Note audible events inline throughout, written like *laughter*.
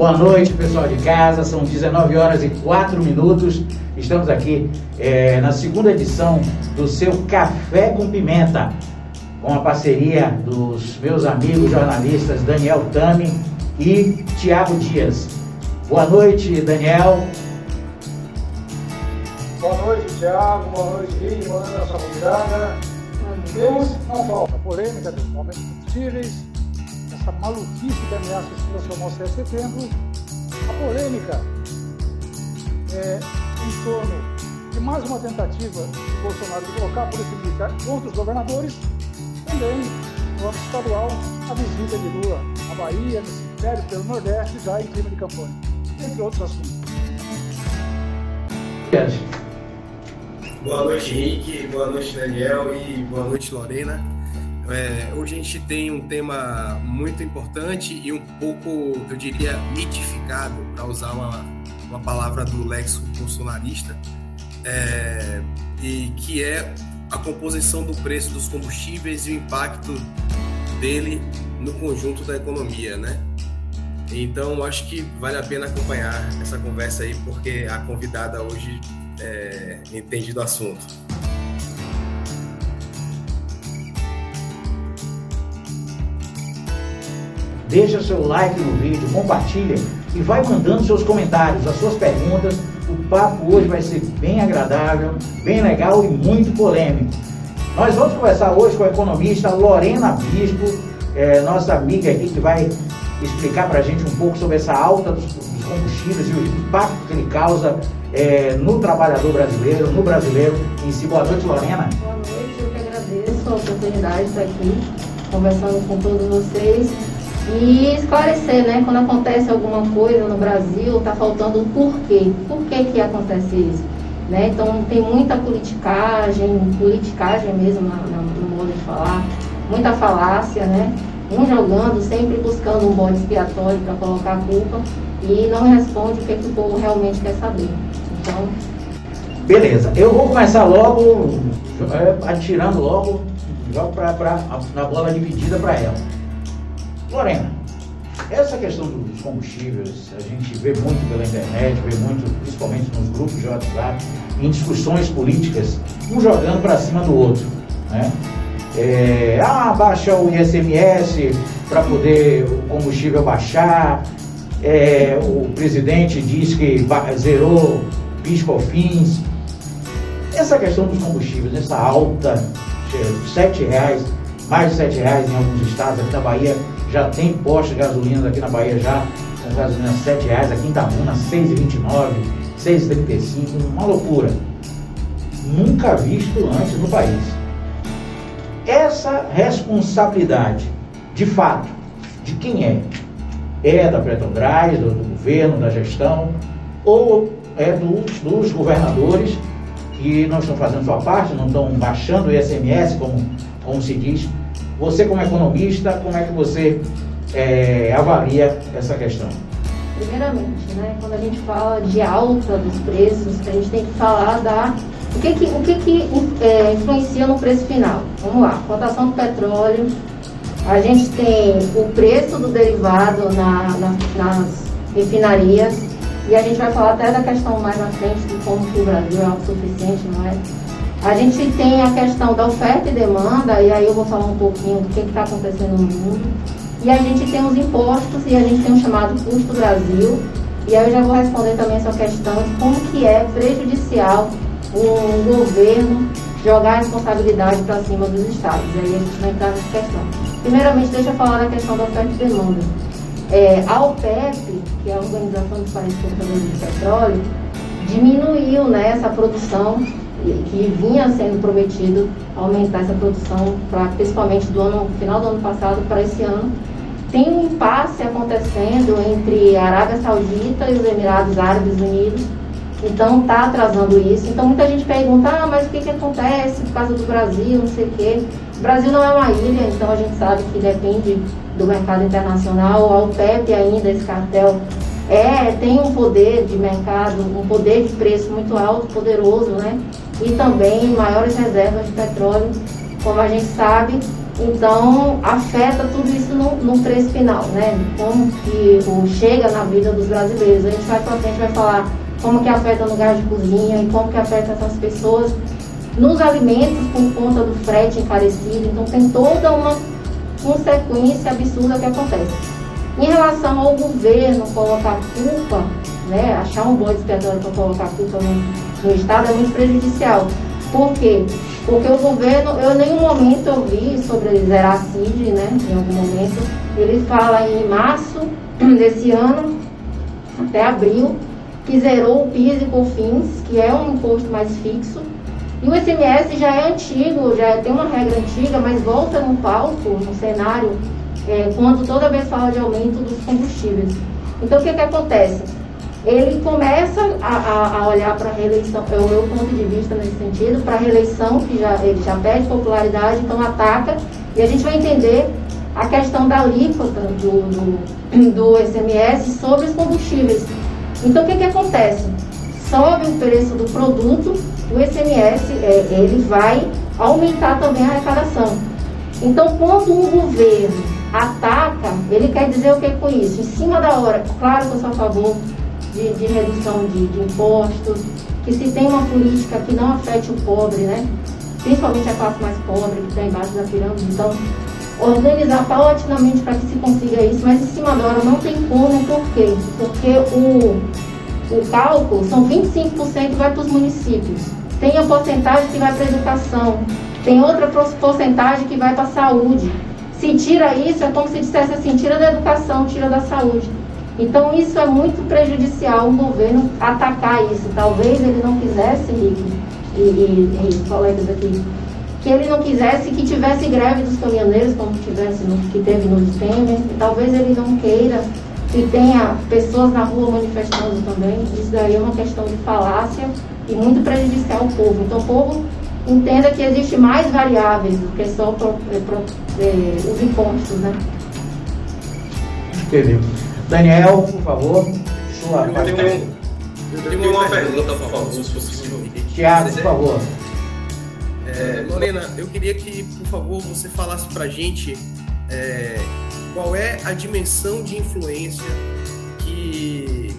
Boa noite, pessoal de casa. São 19 horas e 4 minutos. Estamos aqui é, na segunda edição do seu Café com Pimenta, com a parceria dos meus amigos jornalistas Daniel Tami e Tiago Dias. Boa noite, Daniel. Boa noite, Tiago. Boa noite, Rio. Boa noite, nossa convidada. Deus não falta polêmica dos momentos combustíveis, essa maluquice que ameaça se transformar o 7 de setembro, a polêmica é, em torno de mais uma tentativa de Bolsonaro de colocar a polícia militar contra os governadores, também no âmbito estadual, a visita de Lula à Bahia, no cemitério pelo Nordeste, já em clima de campanha, entre outros assuntos. Boa noite, Henrique. Boa noite, Daniel. E boa noite, Lorena. É, hoje a gente tem um tema muito importante e um pouco, eu diria, mitificado, para usar uma, uma palavra do léxico bolsonarista, é, e que é a composição do preço dos combustíveis e o impacto dele no conjunto da economia, né? Então, acho que vale a pena acompanhar essa conversa aí, porque a convidada hoje é, entende do assunto. Deixa seu like no vídeo, compartilha e vai mandando seus comentários, as suas perguntas. O papo hoje vai ser bem agradável, bem legal e muito polêmico. Nós vamos conversar hoje com a economista Lorena Bispo, é, nossa amiga aqui que vai explicar para a gente um pouco sobre essa alta dos, combustíveis e o impacto que ele causa é, no trabalhador brasileiro, no brasileiro em si. Boa noite, Lorena. Boa noite, eu que agradeço a oportunidade de estar aqui conversando com todos vocês e esclarecer, né? Quando acontece alguma coisa no Brasil, está faltando o porquê. Por que que acontece isso? Né? Então tem muita politicagem, politicagem mesmo na, no modo de falar, muita falácia, né? Um jogando, sempre buscando um bode expiatório para colocar a culpa e não responde o que, que o povo realmente quer saber. Então. Beleza, eu vou começar logo, é, atirando logo, jogo pra, pra, na bola dividida para ela. Lorena, essa questão dos combustíveis, a gente vê muito pela internet, vê muito, principalmente nos grupos de WhatsApp, em discussões políticas, um jogando para cima do outro. Né? É, ah, baixa o ISMS para poder o combustível baixar. É, o presidente diz que zerou PIS/COFINS. Essa questão dos combustíveis, essa alta, sete reais, mais de sete reais em alguns estados, aqui na Bahia já tem posto de gasolina aqui na Bahia já com gasolina R$ reais, aqui em Itabuna R$ 6,29, R$ 6,35, uma loucura. Nunca visto antes no país. Essa responsabilidade, de fato, de quem é? É da Petrobras, do, do governo, da gestão, ou é do, dos governadores que não estão fazendo sua parte, não estão baixando o ICMS, como, como se diz, você, como economista, como é que você é, avalia essa questão? Primeiramente, né, quando a gente fala de alta dos preços, a gente tem que falar da o que que, o que, que é, influencia no preço final. Vamos lá, cotação do petróleo, a gente tem o preço do derivado na, na, nas refinarias, e a gente vai falar até da questão mais na frente de como que o Brasil é autossuficiente, não é? A gente tem a questão da oferta e demanda, e aí eu vou falar um pouquinho do que está acontecendo no mundo. E a gente tem os impostos e a gente tem o chamado custo Brasil. E aí eu já vou responder também essa questão de como que é prejudicial o governo jogar a responsabilidade para cima dos estados. E aí a gente vai entrar nessa questão. Primeiramente, deixa eu falar da questão da oferta e demanda. É, a OPEP, que é a Organização dos Países Produtores de Petróleo, diminuiu né, essa produção que vinha sendo prometido aumentar essa produção principalmente do ano final do ano passado para esse ano. Tem um impasse acontecendo entre a Arábia Saudita e os Emirados Árabes Unidos, então está atrasando isso. Então muita gente pergunta, ah, mas o que, que acontece por causa do Brasil, não sei o quê. O Brasil não é uma ilha, então a gente sabe que depende do mercado internacional. A OPEP ainda, esse cartel, é, tem um poder de mercado, um poder de preço muito alto, poderoso, né? E também maiores reservas de petróleo. Como a gente sabe, Então, afeta tudo isso no, no preço final, né? Como que chega na vida dos brasileiros. A gente vai para frente vai falar como que afeta no gás de cozinha e como que afeta essas pessoas nos alimentos por conta do frete encarecido. Então, tem toda uma consequência absurda que acontece. Em relação ao governo colocar culpa, né, achar um bom expiatório para colocar culpa no, no Estado é muito prejudicial. Por quê? Porque o governo, eu em nenhum momento eu vi sobre zerar a CID, né? Em algum momento. Ele fala em março desse ano, até abril, que zerou o PIS e COFINS, que é um imposto mais fixo. E o SMS já é antigo, já tem uma regra antiga, mas volta no palco, no cenário, é, quando toda vez fala de aumento dos combustíveis. Então o que, que acontece? Ele começa a, a olhar para a reeleição, é o meu ponto de vista nesse sentido, para a reeleição, que já, ele já perde popularidade, então ataca, e a gente vai entender a questão da alíquota do, do, *clears throat* do SMS sobre os combustíveis. Então, o que, que acontece? Sobe o preço do produto, o SMS é, ele vai aumentar também a arrecadação. Então, quando um governo ataca, ele quer dizer o que com isso? Em cima da hora, claro que eu sou a favor de, de redução de, de, impostos, que se tem uma política que não afete o pobre, né? principalmente a classe mais pobre, que está embaixo da pirâmide. Então, organizar paulatinamente para que se consiga isso, mas em cima da hora não tem como, por quê? Porque o, o cálculo são 25% vai para os municípios. Tem a porcentagem que vai para a educação, tem outra porcentagem que vai para a saúde. Se tira isso, é como se dissesse assim, tira da educação, tira da saúde. Então isso é muito prejudicial o governo atacar isso. Talvez ele não quisesse, Rick e, e, e colegas aqui, que ele não quisesse que tivesse greve dos caminhoneiros, como tivesse no, que teve no Temer. Talvez ele não queira que tenha pessoas na rua manifestando também. Isso daí é uma questão de falácia e muito prejudicial ao povo. Então o povo entenda que existe mais variáveis do que só pro, pro, pro, eh, os impostos, né? Entendeu? Daniel, por favor, sua eu tenho, eu tenho uma pergunta, por favor, se possível. Tiago, por favor. É, Lorena, eu queria que, por favor, você falasse para a gente é, qual é a dimensão de influência que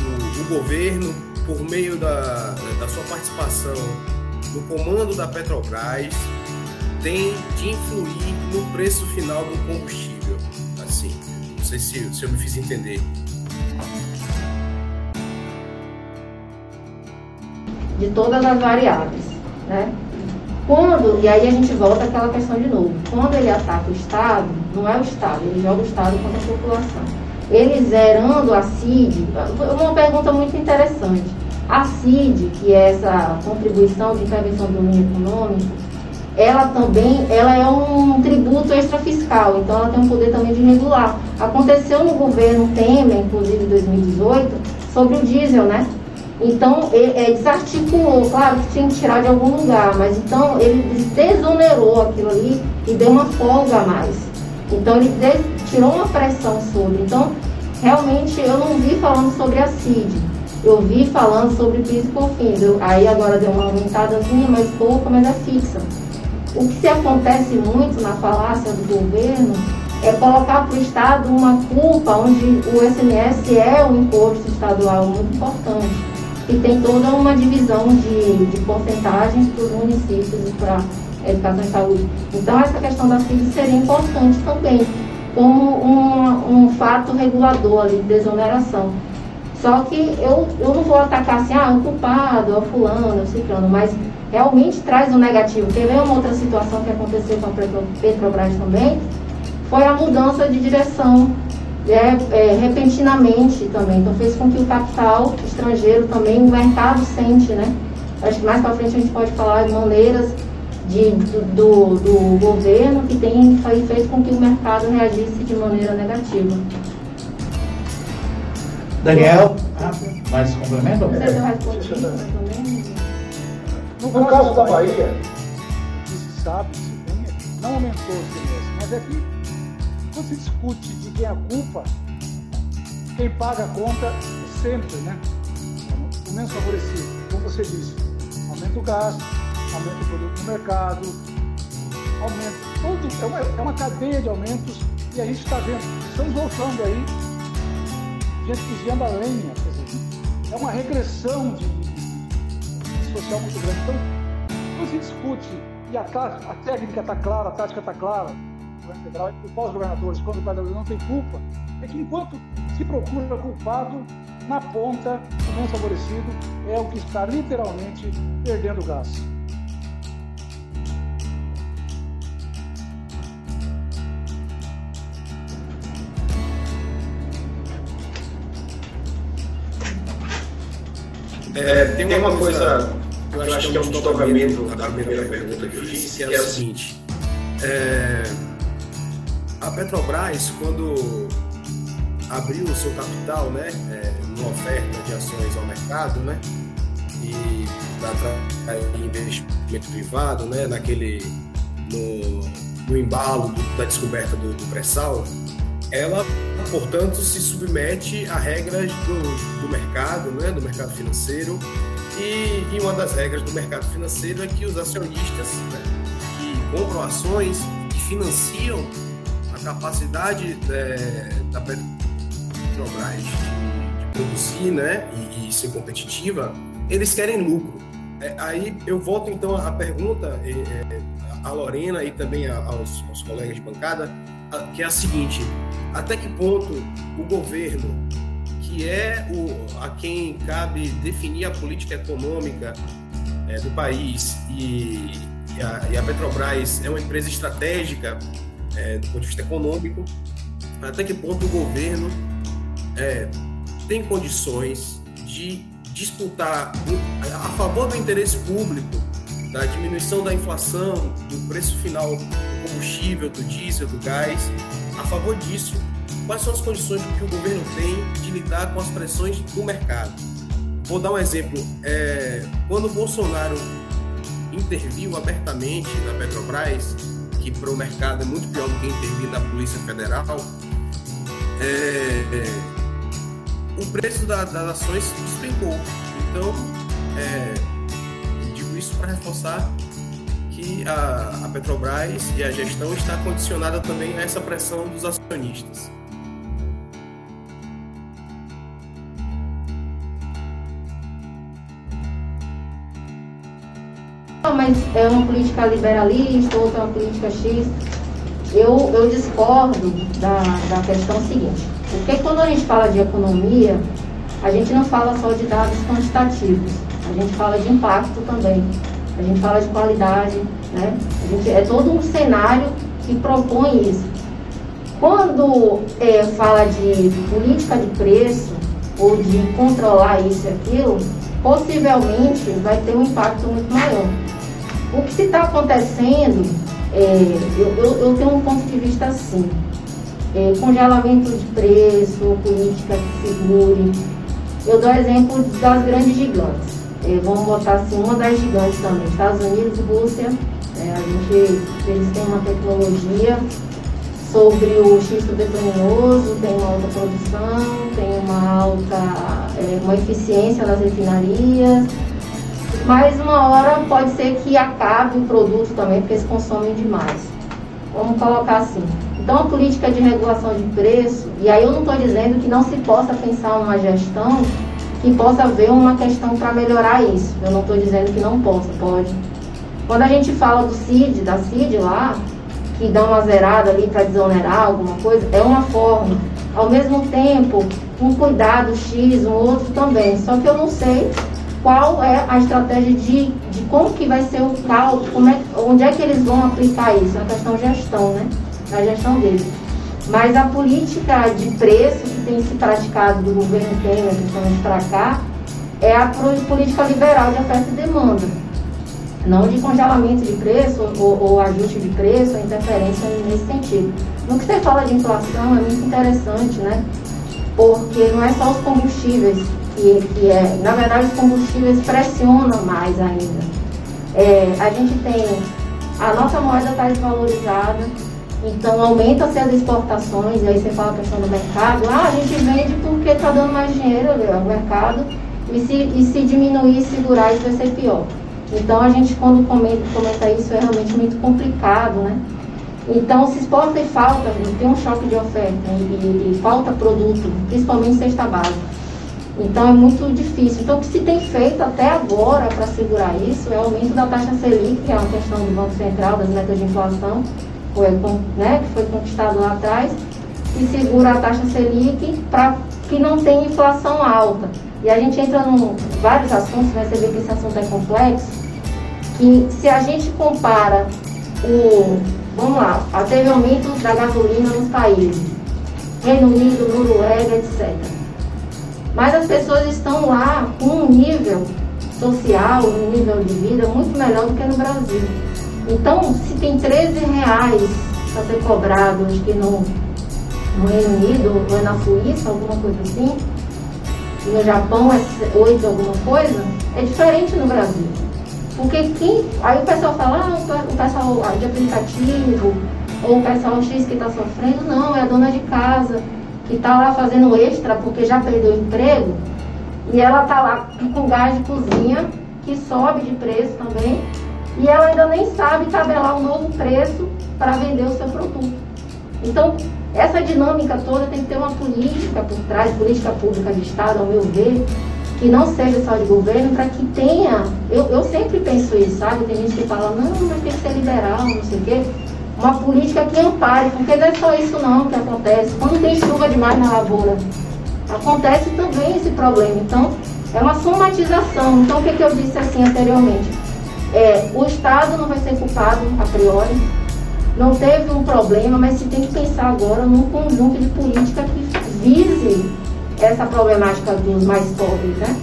o, o governo, por meio da, da sua participação no comando da Petrobras, tem de influir no preço final do combustível. Sei se, se eu me fiz entender. De todas as variáveis, né? Quando, e aí a gente volta àquela questão de novo, quando ele ataca o Estado, não é o Estado, ele joga o Estado contra a população. Ele zerando a CID, uma pergunta muito interessante. A CID, que é essa contribuição de intervenção do domínio econômico, ela também ela é um tributo extrafiscal, então ela tem um poder também de regular. Aconteceu no governo Temer, inclusive em 2018, sobre o diesel, né? Então, ele, é, desarticulou, claro que tinha que tirar de algum lugar, mas então ele desonerou aquilo ali e deu uma folga a mais. Então, ele des, tirou uma pressão sobre. Então, realmente, eu não vi falando sobre a CID. Eu vi falando sobre PIS e COFINS. Aí agora deu uma aumentadazinha, mas pouco, mas é fixa. O que acontece muito na falácia do governo é colocar para o Estado uma culpa onde o SMS é um imposto estadual muito importante e tem toda uma divisão de, de porcentagens para os municípios e para a educação e saúde. Então, essa questão da CID seria importante também, como um, um fato regulador ali, de desoneração. Só que eu, eu não vou atacar assim, ah, o culpado, é o fulano, é o ciclano, mas realmente traz um negativo. Quer ver uma outra situação que aconteceu com a Petrobras também? Foi a mudança de direção é, é, repentinamente também. Então fez com que o capital estrangeiro também, o mercado sente, né? Acho que mais para frente a gente pode falar de maneiras de, do, do, governo que tem fez com que o mercado reagisse de maneira negativa. Daniel, ah, mais complemento? Não sei se também. No caso da Bahia, que se sabe, se tem, não aumentou o semestre, mas é que quando se discute de quem é a culpa, quem paga a conta é sempre, né? O menos favorecido, como você disse, aumenta o gasto, aumenta o produto no mercado, aumento. Todo, é, uma, é uma cadeia de aumentos e a gente está vendo, estamos voltando aí, gente desviando a lenha, quer dizer, é uma regressão de social muito grande. Então, quando se discute e a, a técnica está clara, a tática está clara, o governo federal e os governadores, quando o governador não tem culpa, é que enquanto se procura culpado, na ponta, o menos favorecido é o que está literalmente perdendo gás. É, tem, uma, coisa, eu acho, eu acho que é um desdobramento da primeira pergunta que eu fiz, que é o seguinte. É, a Petrobras, quando abriu o seu capital, né, é, numa oferta de ações ao mercado, né, e para investimento privado, né, naquele no, no embalo do, da descoberta do, do pré-sal, ela, portanto, se submete a regras do, do mercado, né, do mercado financeiro, e, e, uma das regras do mercado financeiro é que os acionistas né, que compram ações, que financiam a capacidade é, da Petrobras de, de produzir né, e, e, ser competitiva, eles querem lucro. É, aí eu volto então à pergunta é, é à Lorena e também aos, aos colegas de bancada, que é a seguinte: até que ponto o governo, que é o, a quem cabe definir a política econômica é, do país e, e, a, e, a, Petrobras é uma empresa estratégica é, do ponto de vista econômico, até que ponto o governo é, tem condições de disputar a favor do interesse público, da diminuição da inflação, do preço final do combustível, do diesel, do gás, a favor disso, quais são as condições que o governo tem de lidar com as pressões do mercado? Vou dar um exemplo. É, quando o Bolsonaro interviu abertamente na Petrobras, que para o mercado é muito pior do que intervir na Polícia Federal, é, é o preço da, das ações despencou. Então, é, digo isso para reforçar que a, a Petrobras e a gestão está condicionada também a essa pressão dos acionistas. mas é uma política liberalista, outra é uma política X. Eu, eu discordo da, da questão seguinte. Porque quando a gente fala de economia, a gente não fala só de dados quantitativos, a gente fala de impacto também, a gente fala de qualidade, né? A gente, é todo um cenário que propõe isso. Quando é, fala de política de preço ou de controlar isso e aquilo, possivelmente vai ter um impacto muito maior. O que está acontecendo, é, eu, eu, eu tenho um ponto de vista assim é, congelamento de preço, política que segure. Eu dou exemplo das grandes gigantes. É, vamos botar assim, uma das gigantes também, Estados Unidos Rússia. É, a gente, eles têm uma tecnologia sobre o xisto betoninoso, tem uma alta produção, tem uma alta, é, uma eficiência nas refinarias, mas uma hora pode ser que acabe o produto também, porque eles consomem demais. Vamos colocar assim. Então, a política de regulação de preço, e aí eu não estou dizendo que não se possa pensar uma gestão que possa ver uma questão para melhorar isso. Eu não estou dizendo que não possa, pode. Quando a gente fala do CID, da CID lá, que dá uma zerada ali para desonerar alguma coisa, é uma forma. Ao mesmo tempo, um cuidado X, um outro também. Só que eu não sei qual é a estratégia de, de como que vai ser o como é, onde é que eles vão aplicar isso, é uma questão gestão, né? na gestão dele. Mas a política de preço que tem se praticado do governo Temer, principalmente para cá, é a política liberal de oferta e demanda. Não de congelamento de preço ou, ou ajuste de preço ou interferência nesse sentido. No que você fala de inflação é muito interessante, né? Porque não é só os combustíveis que, que é. Na verdade, os combustíveis pressionam mais ainda. É, a gente tem. A nossa moeda está desvalorizada, então aumenta-se as exportações, e aí você fala a questão do mercado, ah, a gente vende porque está dando mais dinheiro ao mercado, e se, e se diminuir e segurar isso vai ser pior. Então a gente quando comenta, comenta isso é realmente muito complicado, né? Então se exporta e falta, tem um choque de oferta e, e falta produto, principalmente cesta básica. Então é muito difícil. Então o que se tem feito até agora para segurar isso é o aumento da taxa Selic, que é uma questão do Banco Central, das metas de inflação, foi, né, que foi conquistado lá atrás, e segura a taxa Selic para que não tenha inflação alta. E a gente entra em vários assuntos, né, você vê que esse assunto é complexo, que se a gente compara o, vamos lá, teve aumento da gasolina nos países, Reino Unido, Noruega, etc. Mas as pessoas estão lá com um nível social, um nível de vida muito melhor do que no Brasil. Então, se tem 13 reais para ser cobrado, acho que no, no Reino Unido ou é na Suíça, alguma coisa assim, e no Japão é 8 alguma coisa, é diferente no Brasil. Porque quem. Aí o pessoal fala, ah, o pessoal de aplicativo, ou o pessoal X que está sofrendo, não, é a dona de casa que está lá fazendo extra porque já perdeu o emprego, e ela está lá com gás de cozinha, que sobe de preço também, e ela ainda nem sabe tabelar um novo preço para vender o seu produto. Então, essa dinâmica toda tem que ter uma política por trás, política pública de Estado, ao meu ver, que não seja só de governo, para que tenha. Eu, eu sempre penso isso, sabe? Tem gente que fala, não, mas tem que ser liberal, não sei o quê uma política que ampare, porque não é só isso não que acontece. Quando tem chuva demais na lavoura, acontece também esse problema. Então, é uma somatização. Então, o que, que eu disse assim anteriormente? É, o Estado não vai ser culpado a priori, não teve um problema, mas se tem que pensar agora num conjunto de política que vise essa problemática dos mais pobres, né?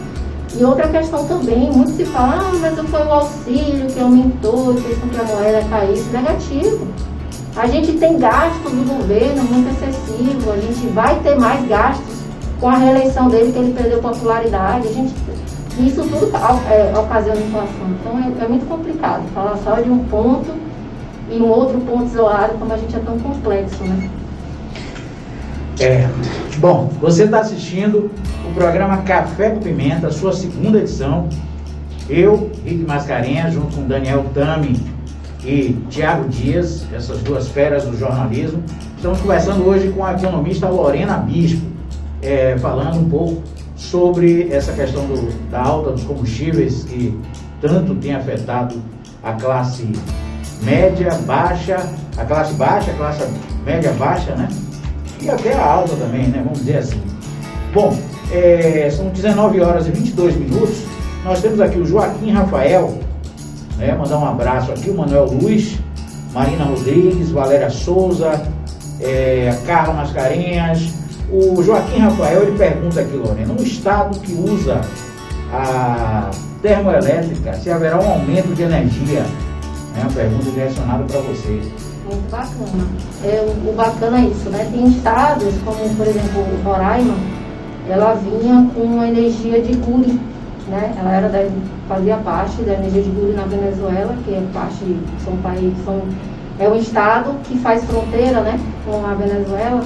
E outra questão também, muito se fala, ah, mas foi o auxílio que aumentou, fez com que a moeda caísse. Negativo. A gente tem gastos do governo muito excessivo, a gente vai ter mais gastos com a reeleição dele, que ele perdeu popularidade. A gente, isso tudo é, ocasiona inflação. Então é, é muito complicado falar só de um ponto e um outro ponto isolado, como a gente é tão complexo, né? É. Bom, você está assistindo o programa Café com Pimenta, sua segunda edição. Eu, Rick Mascarenhas, junto com Daniel Tami e Tiago Dias, essas duas feras do jornalismo, estamos conversando hoje com a economista Lorena Bispo, é, falando um pouco sobre essa questão do, da alta dos combustíveis que tanto tem afetado a classe média, baixa, a classe baixa, a classe média baixa, né? E até a alta também, né? Vamos dizer assim. Bom, é, são 19 horas e 22 minutos. Nós temos aqui o Joaquim Rafael, né, mandar um abraço aqui, o Manuel Luiz, Marina Rodrigues, Valéria Souza, é, Carla Mascarenhas. O Joaquim Rafael ele pergunta aqui, Lorena, um estado que usa a termoelétrica, se haverá um aumento de energia? É uma pergunta direcionada para vocês. Muito bacana. É, o bacana é isso, né? Tem estados, como por exemplo o Roraima, ela vinha com uma energia de Guri, né? Ela era da, fazia parte da energia de Guri na Venezuela, que é parte, são países, são, é um estado que faz fronteira, né, com a Venezuela.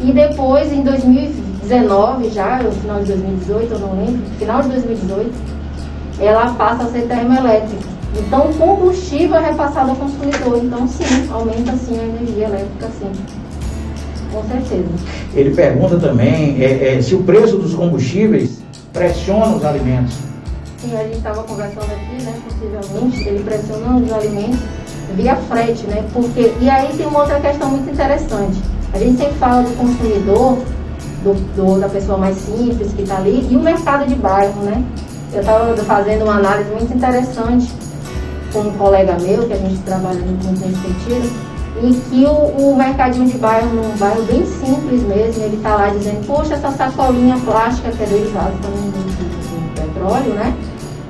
E depois, em 2019, já, no final de 2018, eu não lembro, final de 2018, ela passa a ser termoelétrica. Então, o combustível é repassado ao consumidor. Então, sim, aumenta sim a energia elétrica, sim. Com certeza. Ele pergunta também é, é, se o preço dos combustíveis pressiona os alimentos. Sim, a gente estava conversando aqui, né, possivelmente, ele pressiona os alimentos via frete, né? Porque, e aí tem uma outra questão muito interessante. A gente sempre fala do consumidor, do, do da pessoa mais simples que está ali, e o mercado de bairro, né? Eu estava fazendo uma análise muito interessante com um colega meu, que a gente trabalha muito nesse sentido, em que o, o mercadinho de bairro, num bairro bem simples mesmo, ele está lá dizendo, poxa, essa sacolinha plástica que é derivada também do, petróleo, né?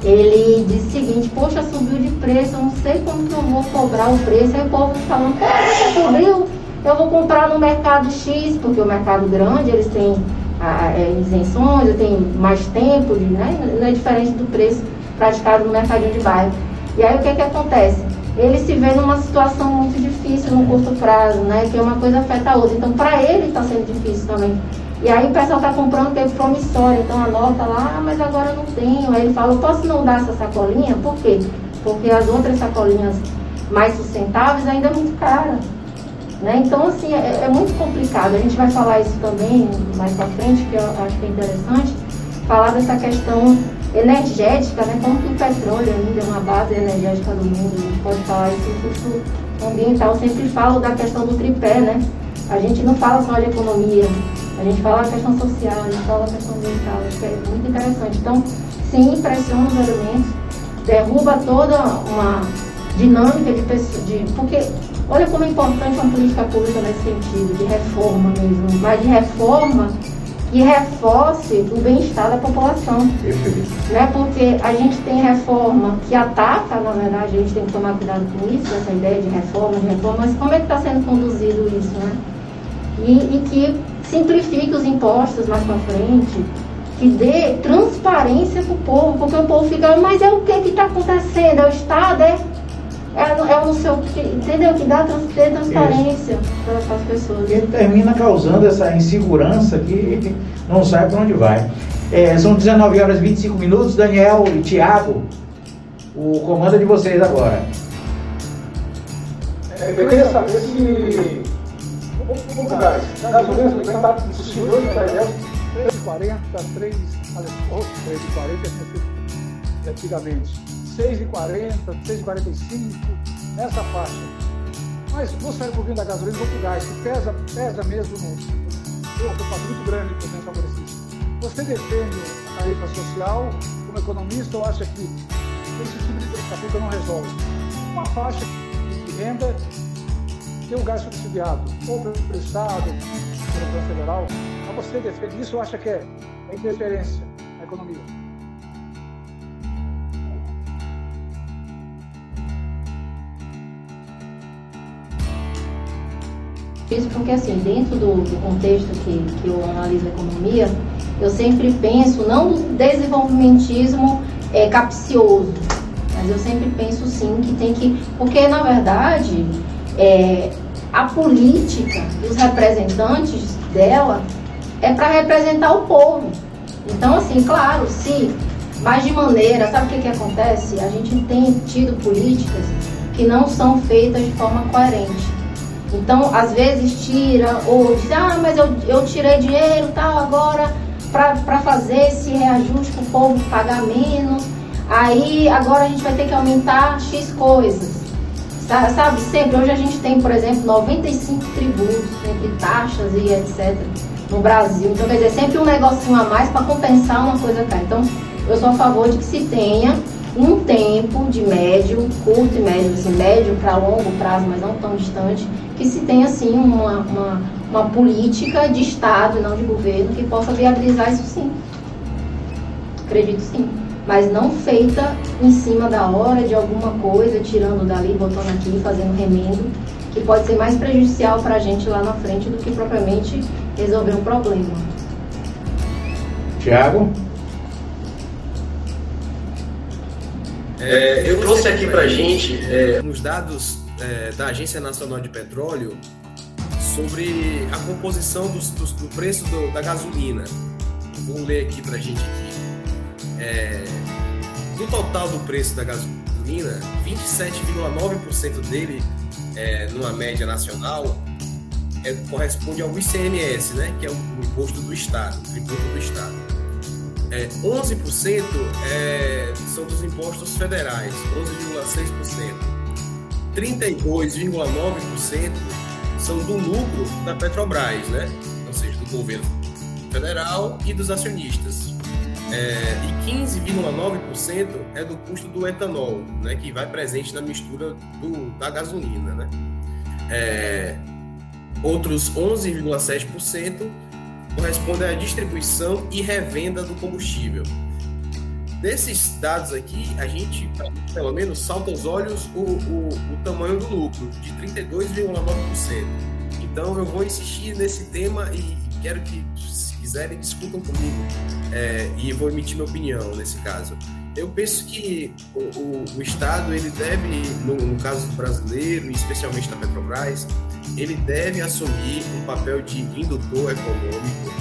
Ele disse o seguinte, poxa, subiu de preço, eu não sei como que eu vou cobrar o preço. Aí o povo falando, poxa, subiu, eu vou comprar no mercado X, porque o mercado grande, eles têm a, é, isenções, mais tempo, né? não é diferente do preço praticado no mercadinho de bairro. E aí o que, que acontece? ele se vê numa situação muito difícil no curto prazo, né? Que uma coisa afeta a outra. Então, para ele está sendo difícil também E aí o pessoal está comprando que é promissório, então anota lá, ah, mas agora eu não tenho. Aí ele fala, posso não dar essa sacolinha? Por quê? Porque as outras sacolinhas mais sustentáveis ainda é muito cara. Né? Então, assim, é, é, muito complicado. A gente vai falar isso também mais para frente, que eu acho que é interessante, falar dessa questão energética, né? como que o petróleo ainda é uma base energética do mundo. A gente pode falar isso em curso ambiental. Eu sempre falo da questão do tripé, né? A gente não fala só de economia, a gente fala da questão social, a gente fala da questão ambiental. Acho que é muito interessante. Então, sim, impressiona os elementos, derruba toda uma dinâmica de pessoas. De, porque olha como é importante uma política pública nesse sentido, de reforma mesmo, mas de reforma que reforce o bem-estar da população. Né? Porque a gente tem reforma que ataca, na verdade, a gente tem que tomar cuidado com isso, essa ideia de reforma, de reforma, mas como é que está sendo conduzido isso, né? E, e que simplifique os impostos mais para frente, que dê transparência para o povo, porque o povo fica, mas é o que está acontecendo? É o Estado? É é, é o seu, entendeu? Que dá ter transparência para as pessoas. E termina causando essa insegurança que não sabe para onde vai. É, são 19 horas e 25 minutos. Daniel e Tiago, o comando é de vocês agora. É, eu queria saber se. Vamos gás. Gasolina está está 3,40, 3, 3,40 antigamente. 6,40, 6,45, nessa faixa. Mas vou sair um pouquinho da gasolina e vou para o gás, que pesa, pesa mesmo no corpo, está muito grande para o favorecido. Você defende a tarifa social, como economista, ou acha que esse tipo de política não resolve? Uma faixa de renda tem um gás subsidiado, ou pelo Estado, pelo governo federal, mas você defende isso ou acha que é, é interferência na economia? Isso porque, assim, dentro do, do contexto que, que eu analiso a economia, eu sempre penso, não do desenvolvimentismo é, capcioso, mas eu sempre penso sim que tem que. Porque, na verdade, é, a política e os representantes dela é para representar o povo. Então, assim, claro, se, mas de maneira, sabe o que, que acontece? A gente tem tido políticas que não são feitas de forma coerente. Então, às vezes tira, ou diz, ah, mas eu, eu tirei dinheiro tal agora para fazer esse reajuste para o povo pagar menos. Aí agora a gente vai ter que aumentar X coisas. Sabe, sempre, hoje a gente tem, por exemplo, 95 tributos entre taxas e etc. no Brasil. Então, quer dizer, sempre um negocinho a mais para compensar uma coisa cá. Então, eu sou a favor de que se tenha um tempo de médio, curto e médio, assim, médio para longo prazo, mas não tão distante, que se tenha assim uma, uma, uma política de Estado e não de governo que possa viabilizar isso sim. Acredito sim. Mas não feita em cima da hora de alguma coisa, tirando dali, botando aqui, fazendo remendo, que pode ser mais prejudicial para a gente lá na frente do que propriamente resolver um problema. Tiago? É, eu trouxe aqui para gente é, uns dados é, da Agência Nacional de Petróleo sobre a composição dos, dos, do preço do, da gasolina. Vou ler aqui para gente aqui. É, no total do preço da gasolina, 27,9% dele, é, numa média nacional, é, corresponde ao ICMS, né, que é o, o imposto do Estado, o tributo do Estado é, 11% é, são dos impostos federais, 11,6%. 32,9% são do lucro da Petrobras, né? ou seja, do governo federal e dos acionistas. É, e 15,9% é do custo do etanol, né, que vai presente na mistura do, da gasolina. Né? É, outros 11,7% corresponde à distribuição e revenda do combustível. Desses dados aqui, a gente, pelo menos, salta aos olhos o, o, o tamanho do lucro, de 32,9%. Então, eu vou insistir nesse tema e quero que, se quiserem, discutam comigo. É, e vou emitir minha opinião nesse caso. Eu penso que o, o, o Estado, ele deve, no, no caso brasileiro, especialmente da Petrobras, ele deve assumir um papel de indutor econômico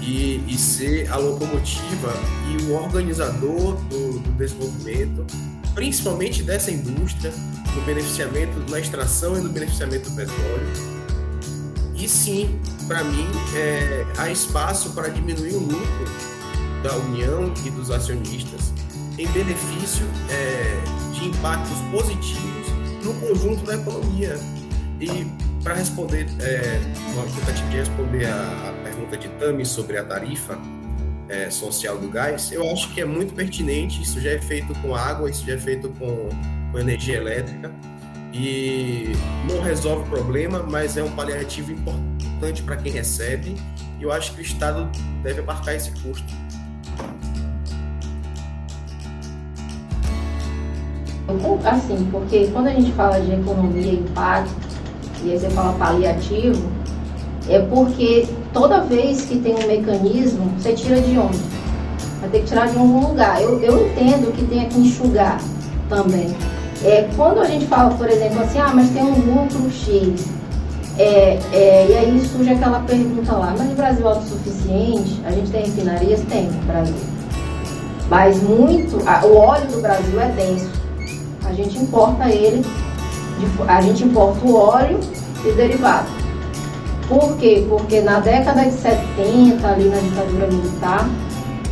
e, e ser a locomotiva e o organizador do, do desenvolvimento, principalmente dessa indústria, no beneficiamento, na extração e no beneficiamento do petróleo. E sim, para mim, é, há espaço para diminuir o lucro da União e dos acionistas em benefício é, de impactos positivos no conjunto da economia. E para responder, é, uma tentativa de responder a, a, pergunta de Tami sobre a tarifa é, social do gás, eu acho que é muito pertinente. Isso já é feito com água, isso já é feito com, com energia elétrica e não resolve o problema, mas é um paliativo importante para quem recebe. E eu acho que o Estado deve abarcar esse custo. Assim, porque quando a gente fala de economia e impacto, e aí você fala paliativo, é porque toda vez que tem um mecanismo, você tira de onde? Vai ter que tirar de algum lugar. Eu, eu entendo que tem que enxugar também. É, quando a gente fala, por exemplo, assim, ah, mas tem um lucro X, é, é, e aí surge aquela pergunta lá, mas o Brasil é autossuficiente? A gente tem refinarias? Tem no Brasil. Mas muito, a, o óleo do Brasil é denso. A gente importa ele, a gente importa o óleo e derivado. Por quê? Porque na década de 70, ali na ditadura militar,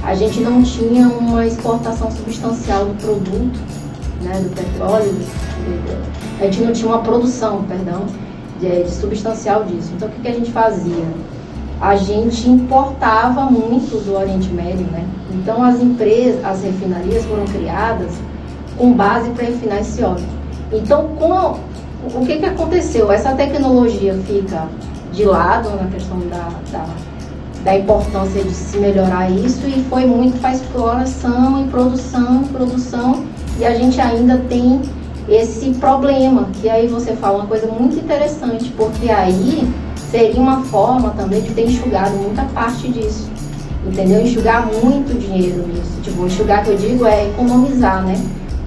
a gente não tinha uma exportação substancial do produto né, do petróleo, a gente não tinha uma produção, perdão, de, de substancial disso. Então o que, que a gente fazia? A gente importava muito do Oriente Médio, né? Então as empresas, as refinarias foram criadas com base para refinar esse óleo. Então com o que, que aconteceu? Essa tecnologia fica de lado na questão da, da, da importância de se melhorar isso e foi muito para exploração e produção, produção e a gente ainda tem esse problema, que aí você fala uma coisa muito interessante, porque aí seria uma forma também de ter enxugado muita parte disso. Entendeu? Enxugar muito dinheiro nisso. Tipo, enxugar que eu digo é economizar, né?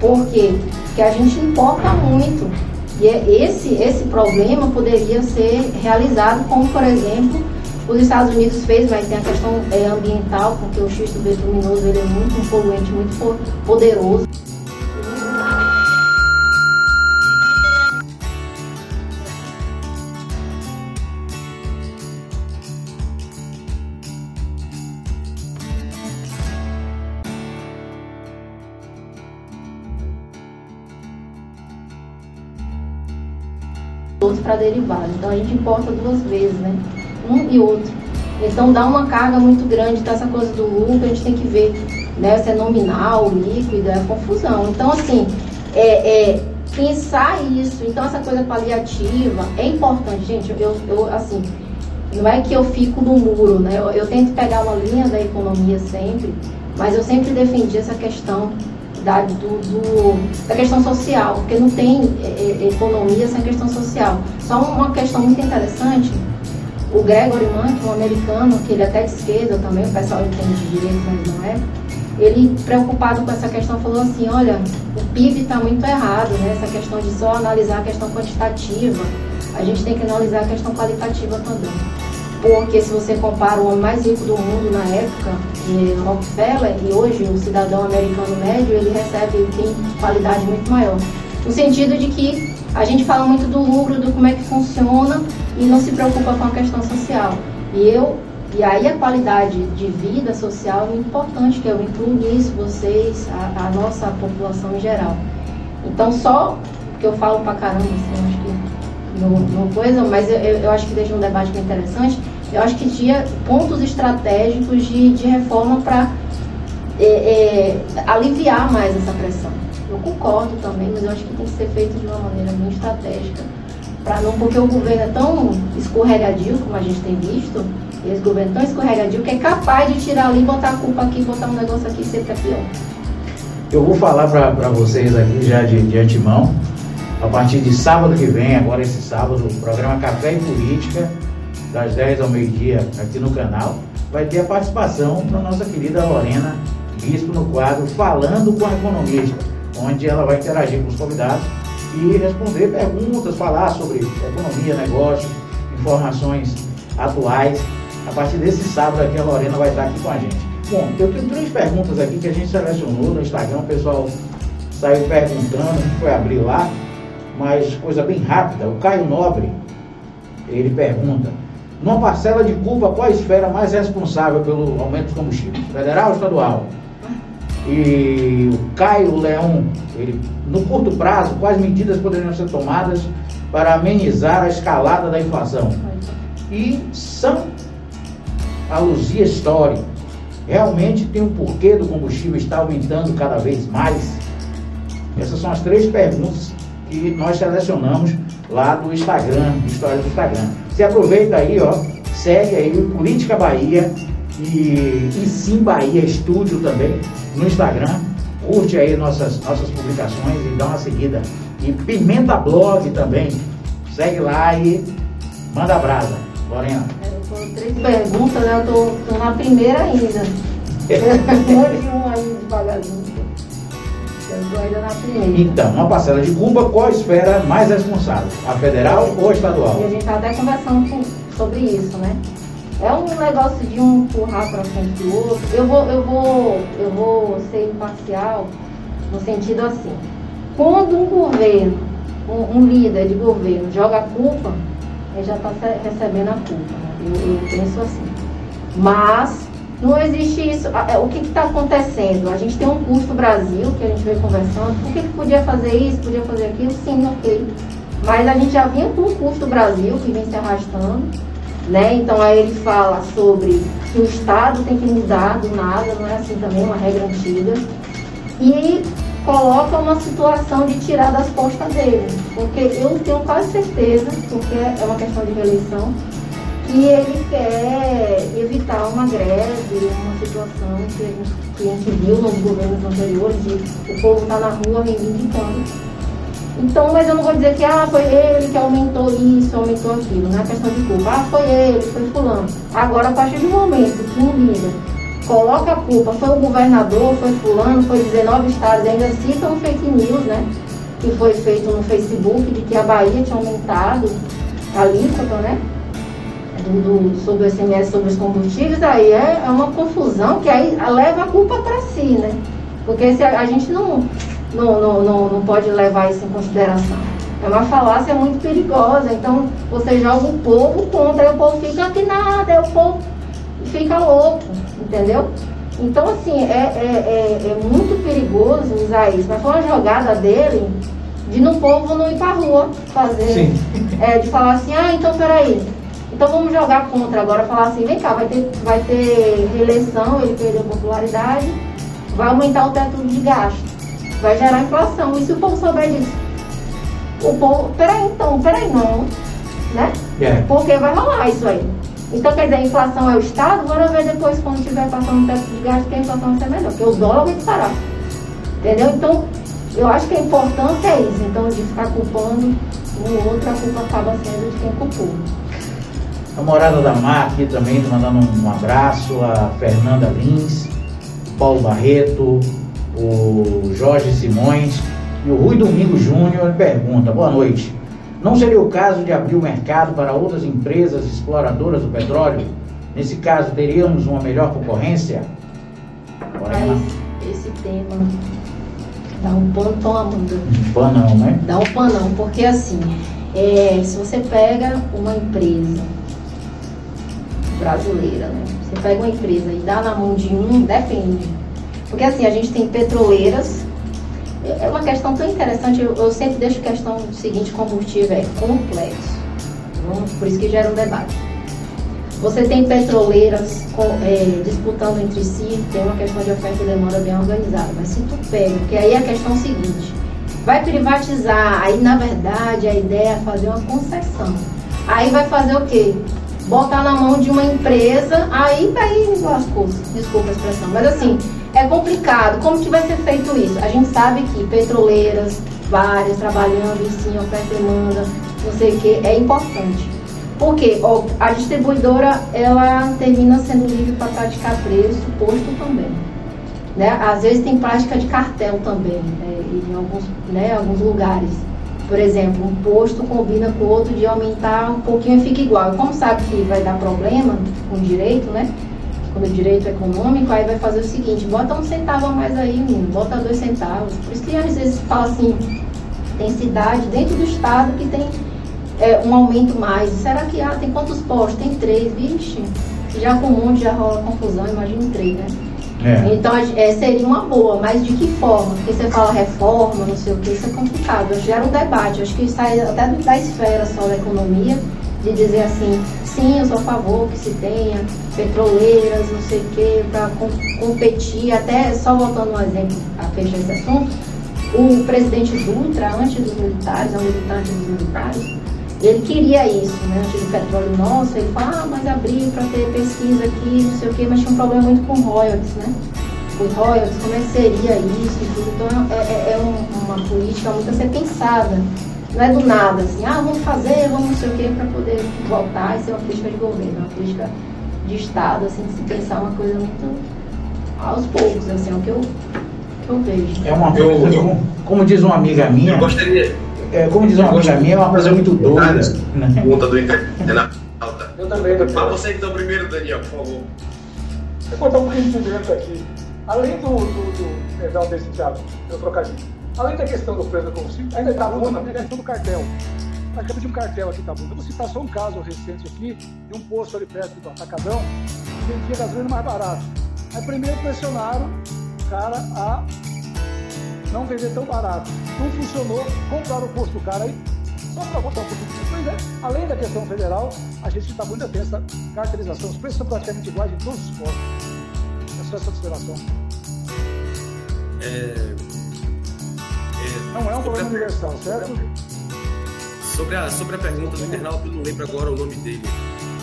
Por quê? Porque a gente importa muito. E é esse, esse problema poderia ser realizado como, por exemplo, os Estados Unidos fez, mas tem a questão é, ambiental, porque o xisto betuminoso ele é muito poluente muito poderoso. Outros para derivados. Então a gente importa duas vezes, né? Um e outro. Então dá uma carga muito grande, tá essa coisa do lucro, a gente tem que ver né, se é nominal, líquido, é confusão. Então, assim, é, é, pensar isso, então essa coisa paliativa é importante, gente. Eu, eu assim, não é que eu fico no muro, né? Eu, eu tento pegar uma linha da economia sempre, mas eu sempre defendi essa questão da, do, do, da questão social, porque não tem é, é, economia sem questão social. Só uma questão muito interessante, o Gregory Mann, um americano, que ele é até de esquerda também, o pessoal entende de direito, mas não é, ele, preocupado com essa questão, falou assim, olha, o PIB está muito errado, né? essa questão de só analisar a questão quantitativa, a gente tem que analisar a questão qualitativa também porque se você compara o homem mais rico do mundo na época, Rockefeller, e hoje o cidadão americano médio, ele recebe, tem qualidade muito maior. No sentido de que a gente fala muito do lucro, do como é que funciona e não se preocupa com a questão social. E eu e aí a qualidade de vida social é importante, que eu incluo nisso vocês, a, a nossa população em geral. Então só que eu falo pra caramba, assim, acho que não coisa, mas eu, eu acho que deixa um debate bem interessante eu acho que tinha pontos estratégicos de, de reforma para é, é, aliviar mais essa pressão. Eu concordo também, mas eu acho que tem que ser feito de uma maneira bem estratégica. Pra não, porque o governo é tão escorregadio, como a gente tem visto, esse governo é tão escorregadio que é capaz de tirar ali, botar a culpa aqui, botar um negócio aqui e ser pior. Eu vou falar para vocês aqui já de, de antemão, a partir de sábado que vem, agora esse sábado, o programa Café e Política das 10 ao meio-dia aqui no canal, vai ter a participação da nossa querida Lorena Bispo no quadro Falando com a Economista, onde ela vai interagir com os convidados e responder perguntas, falar sobre economia, negócio, informações atuais. A partir desse sábado aqui, a Lorena vai estar aqui com a gente. Bom, eu tenho três perguntas aqui que a gente selecionou no Instagram, o pessoal saiu perguntando, foi abrir lá, mas coisa bem rápida. O Caio Nobre, ele pergunta, numa parcela de culpa, qual a esfera mais responsável pelo aumento dos combustíveis? Federal ou estadual? E o Caio Leão, ele, no curto prazo, quais medidas poderiam ser tomadas para amenizar a escalada da inflação? E São Aluzia Story, realmente tem um porquê do combustível estar aumentando cada vez mais? Essas são as três perguntas que nós selecionamos lá do Instagram, história do Instagram. Você aproveita aí, ó, segue aí Política Bahia e, e Sim Bahia Estúdio também no Instagram. Curte aí nossas, nossas publicações e dá uma seguida. E Pimenta Blog também. Segue lá e manda brasa. Lorena. É, três perguntas, né? Eu tô, tô na primeira ainda. *laughs* Hoje um aí devagarzinho. Então, uma parcela de culpa, qual a esfera mais responsável? A federal ou a estadual? E a gente está até conversando sobre isso, né? É um negócio de um empurrar para frente do outro. Eu vou, eu vou, eu vou ser imparcial no sentido assim. Quando um governo, um, um líder de governo joga a culpa, ele já está recebendo a culpa. Né? Eu, eu penso assim. Mas não existe isso. É, o que está acontecendo? A gente tem um custo Brasil, que a gente veio conversando. Por que, que podia fazer isso, podia fazer aquilo? Sim, ok. Mas a gente já vinha com um custo Brasil, que vem se arrastando. Né? Então aí ele fala sobre que o Estado tem que mudar do nada, não é assim também, uma regra antiga. E coloca uma situação de tirar das costas dele. Porque eu tenho quase certeza, porque é uma questão de reeleição, que ele quer evitar uma greve, uma situação que a gente, que a gente viu nos governos anteriores, de o povo estar tá na rua reivindicando. Então, mas eu não vou dizer que ah, foi ele que aumentou isso, aumentou aquilo, não é questão de culpa. Ah, foi ele, foi fulano. Agora, a partir do momento que um líder coloca a culpa, foi o governador, foi fulano, foi 19 estados, ainda citam fake news, né? Que foi feito no Facebook de que a Bahia tinha aumentado a alíquota, né? Sobre o SMS, sobre os combustíveis, aí é, é uma confusão que aí leva a culpa para si, né? Porque se a, a gente não, não, não, não, não pode levar isso em consideração. É uma falácia muito perigosa. Então você joga o povo contra, e o povo fica aqui nada, o povo fica louco, entendeu? Então, assim, é, é, é, é muito perigoso usar isso. Mas foi uma jogada dele de no povo não ir pra rua fazer. É, de falar assim, ah, então peraí, então vamos jogar contra agora, falar assim, vem cá, vai ter, vai ter reeleição, ele perdeu popularidade, vai aumentar o teto de gasto, vai gerar inflação. E se o povo souber disso? O povo, peraí então, peraí não, né? É. Porque vai rolar isso aí. Então, quer dizer, a inflação é o Estado, bora ver depois quando estiver passando o teto de gasto que a inflação vai ser melhor, porque o dólar vai disparar. Entendeu? Então, eu acho que a importância é isso. Então, de ficar culpando o outro, a culpa acaba sendo de quem culpou. A Morada da Mar aqui também, mandando um abraço, a Fernanda Lins, Paulo Barreto, o Jorge Simões e o Rui Domingos Júnior pergunta, boa noite. Não seria o caso de abrir o mercado para outras empresas exploradoras do petróleo? Nesse caso, teríamos uma melhor concorrência? Mas esse tema dá um pano Amanda. Um panão, né? Dá um panão, porque assim, é, se você pega uma empresa brasileira, né? Você pega uma empresa e dá na mão de um, depende. Porque assim, a gente tem petroleiras, é uma questão tão interessante, eu, sempre deixo a questão seguinte, combustível é complexo. Por isso que gera um debate. Você tem petroleiras é, disputando entre si, tem uma questão de oferta e demanda bem organizada. Mas se tu pega, porque aí a questão é a seguinte, vai privatizar, aí na verdade a ideia é fazer uma concessão. Aí vai fazer o quê? Botar na mão de uma empresa, aí tá lascou, desculpa a expressão, mas assim, é complicado. Como que vai ser feito isso? A gente sabe que petroleiras, várias, trabalhando em sim, oferta e demanda, não sei o que, é importante. Porque ó, a distribuidora, ela termina sendo livre para praticar preço, posto também. Né? Às vezes tem prática de cartel também, né? em alguns, né, alguns lugares. Por exemplo, um posto combina com o outro de aumentar um pouquinho e fica igual. Como sabe que vai dar problema com o direito, né? Quando o direito é econômico, aí vai fazer o seguinte, bota um centavo a mais aí, menino, bota dois centavos. Por isso que às vezes fala assim, tem cidade dentro do estado que tem é, um aumento mais. Será que ah, tem quantos postos? Tem três, vixe. Já com um monte já rola confusão, imagina três, né? É. Então é, seria uma boa, mas de que forma? Porque você fala reforma, não sei o que, isso é complicado. Gera um debate, acho que sai até da esfera só da economia, de dizer assim, sim, eu sou a favor que se tenha petroleiras, não sei o que, para com, competir, até só voltando um exemplo a fechar esse assunto, o presidente Dutra, antes dos militares, é um militante dos militares, ele queria isso, né? Antes do petróleo nosso, ele fala, ah, mas abriu para ter pesquisa aqui, não sei o quê, mas tinha um problema muito com royalties, né? Os royalties, como é que seria isso e tudo. Então é, é, é um, uma política muito a ser pensada. Não é do nada, assim, ah, vamos fazer, vamos não sei o quê, para poder voltar e ser uma política de governo, uma política de Estado, assim, de se pensar uma coisa muito aos poucos, assim, é o que eu, que eu vejo. É uma coisa, eu, como, como diz uma amiga minha. Eu gostaria é, como diz uma amiga minha, é uma coisa muito doida. Né? Pergunta do internauta. Eu também, doutor. Fala você então primeiro, Daniel, por favor. Vou contar um pouquinho de dentro aqui. Além do, do, do perdão desse Thiago, eu trocadinho. Além da questão do preço do combustível, ainda está bunda a questão do cartel. Acaba de um cartel aqui, tá bom. Eu vou citar só um caso recente aqui, de um posto ali perto do Atacadão, que vendia gasolina mais barato. Aí primeiro pressionaram o cara a não vender tão barato. Não funcionou, compraram o posto do cara aí, só para botar um pouquinho de coisa, além da questão federal, a gente está muito atento essa caracterização. Os preços são praticamente iguais em todos os postos. É só essa observação. É, é, não é um problema universal, certo? Sobre a, sobre a pergunta do internauta, eu não lembro agora o nome dele,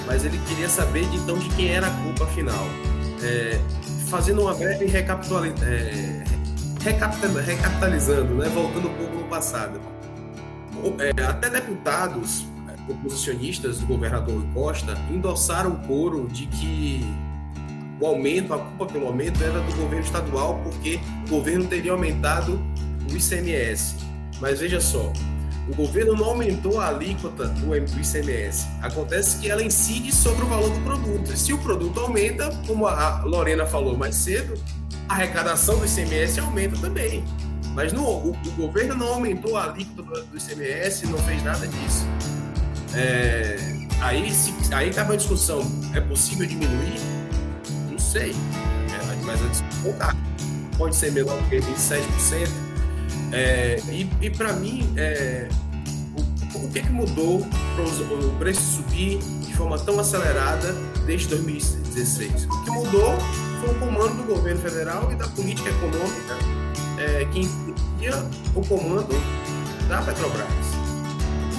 mas ele queria saber então de quem era a culpa afinal. É, fazendo uma breve recapitulação. É, recapitalizando, né, voltando um pouco no passado. É, até deputados é, oposicionistas do governador Costa endossaram o coro de que o aumento, a culpa pelo aumento era do governo estadual, porque o governo teria aumentado o ICMS. Mas veja só, o governo não aumentou a alíquota do ICMS. Acontece que ela incide sobre o valor do produto. E se o produto aumenta, como a Lorena falou mais cedo, a arrecadação do ICMS aumenta também. Mas no, o, o, governo não aumentou a alíquota do ICMS, não fez nada disso. É, aí, aí cabe a discussão: é possível diminuir? Não sei. É, mas a discussão tá. Pode ser menor que 27%. É, e e para mim, é, o, o que, é que mudou para o preço subir de forma tão acelerada desde 2016? O que mudou foi o comando do governo federal e da política econômica é, que incluía o comando da Petrobras.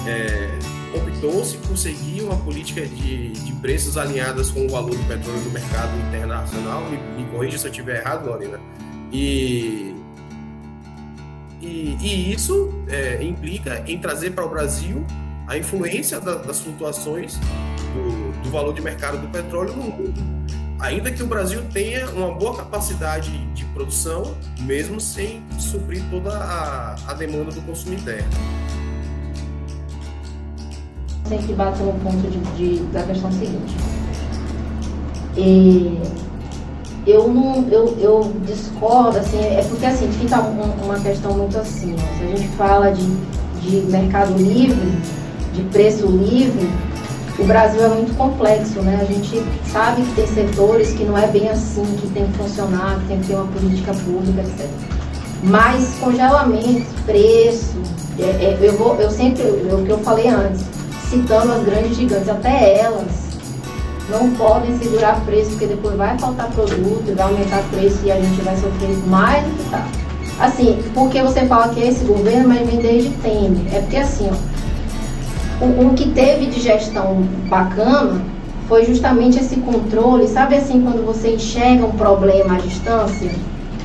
É, Optou-se por seguir uma política de, de preços alinhadas com o valor do petróleo no mercado internacional. Me, me corrija se eu estiver errado, Lorena. E, e, e isso é, implica em trazer para o Brasil a influência da, das flutuações do, do valor de mercado do petróleo no mundo ainda que o Brasil tenha uma boa capacidade de produção, mesmo sem suprir toda a, a demanda do consumo interno. Sempre bater no ponto de, de, da questão seguinte. E eu não eu, eu discordo, assim, é porque assim, fica uma questão muito assim, ó, se a gente fala de, de mercado livre, de preço livre, o Brasil é muito complexo, né? A gente sabe que tem setores que não é bem assim, que tem que funcionar, que tem que ter uma política pública, etc. Mas congelamento, preço, é, é, eu, vou, eu sempre, o que eu falei antes, citando as grandes gigantes, até elas não podem segurar preço, porque depois vai faltar produto, vai aumentar preço e a gente vai sofrer mais do que tá. Assim, porque você fala que é esse governo, mas vem desde Temer. É porque assim, ó, o, o que teve de gestão bacana foi justamente esse controle, sabe assim, quando você enxerga um problema à distância,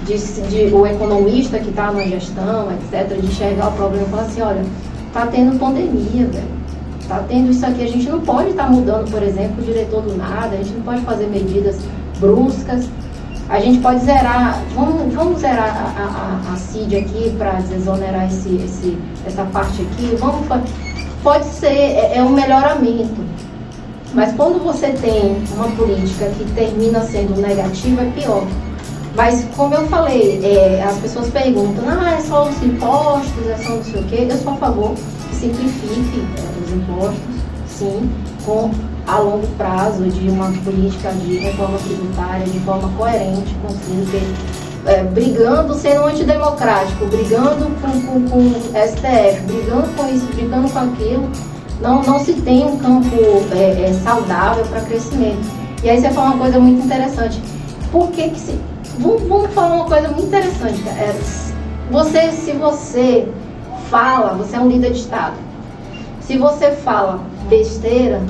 de, de o economista que está na gestão, etc., de enxergar o problema e falar assim, olha, está tendo pandemia, velho. Está tendo isso aqui, a gente não pode estar tá mudando, por exemplo, o diretor do nada, a gente não pode fazer medidas bruscas. A gente pode zerar, vamos, vamos zerar a, a, a CID aqui para desonerar esse, esse, essa parte aqui. Vamos, pode ser, é, é um melhoramento. Mas quando você tem uma política que termina sendo negativa, é pior. Mas, como eu falei, é, as pessoas perguntam, ah, é só os impostos, é só não sei o quê. Eu sou a favor que simplifique é, os impostos, sim, com a longo prazo de uma política de reforma tributária de forma coerente, conseguindo é, brigando, sendo antidemocrático, brigando com, com, com STF, brigando com isso, brigando com aquilo, não, não se tem um campo é, é, saudável para crescimento. E aí você fala uma coisa muito interessante. Por que, que se. Vamos, vamos falar uma coisa muito interessante, Você, se você fala, você é um líder de Estado. Se você fala besteira,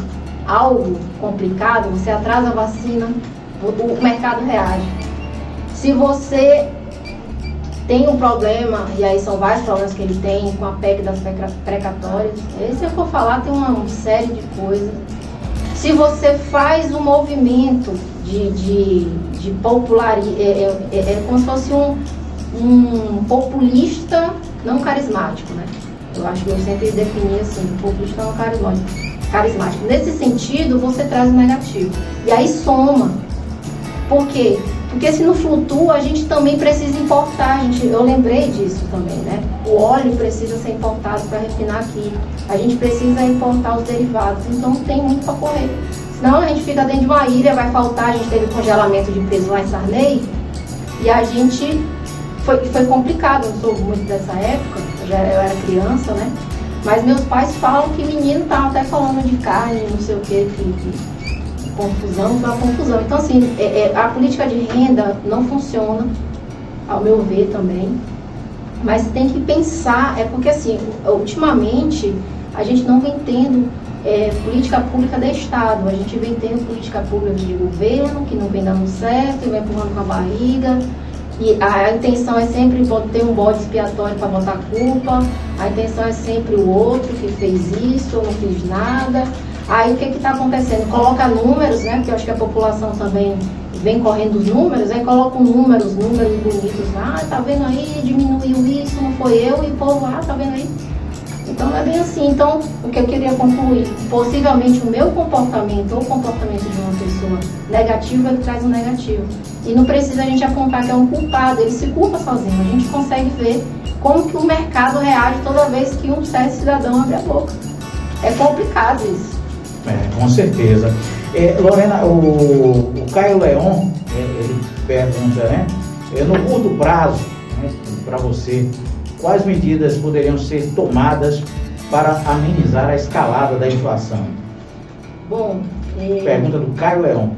algo complicado, você atrasa a vacina, o mercado reage. Se você tem um problema, e aí são vários problemas que ele tem com a PEC das precatórias, se eu for falar, tem uma série de coisas. Se você faz um movimento de, de, de popularidade, é, é, é, como se fosse um, um populista não carismático, né? Eu acho que eu sempre defini assim, populista não carismático carismático. Nesse sentido, você traz o negativo. E aí soma. Por quê? Porque se não flutua, a gente também precisa importar. Gente, eu lembrei disso também, né? O óleo precisa ser importado para refinar aqui. A gente precisa importar os derivados. Então tem muito para correr. Senão a gente fica dentro de uma ilha, vai faltar. A gente teve congelamento de preço lá em Sarney. E a gente. Foi, foi complicado, não sou muito dessa época, eu, já, eu era criança, né? Mas meus pais falam que menino tava até falando de carne, não sei o que, que confusão, uma confusão. Então, assim, é, é, a política de renda não funciona, ao meu ver também. Mas tem que pensar, é porque assim, ultimamente a gente não vem tendo é, política pública de Estado, a gente vem tendo política pública de governo, que não vem dando certo, e vai empurrando com a barriga. E a, intenção é sempre ter um bode expiatório para botar culpa, a intenção é sempre o outro que fez isso, ou não fiz nada. Aí o que está acontecendo? Coloca números, né? Porque eu acho que a população também vem correndo os números, aí coloca um números, números bonitos ah, tá vendo aí, diminuiu isso, não foi eu, e o povo, ah, tá vendo aí, então é bem assim. Então, o que eu queria concluir, possivelmente o meu comportamento ou o comportamento de uma pessoa negativo é que traz um negativo. E não precisa a gente apontar que é um culpado, ele se culpa sozinho. A gente consegue ver como que o mercado reage toda vez que um certo cidadão abre a boca. É complicado isso. É, com certeza. É, Lorena, o, o Caio Leon, é, ele pergunta, né? É, no curto prazo, né, para você, quais medidas poderiam ser tomadas para amenizar a escalada da inflação? Bom, é... pergunta do Caio Leão.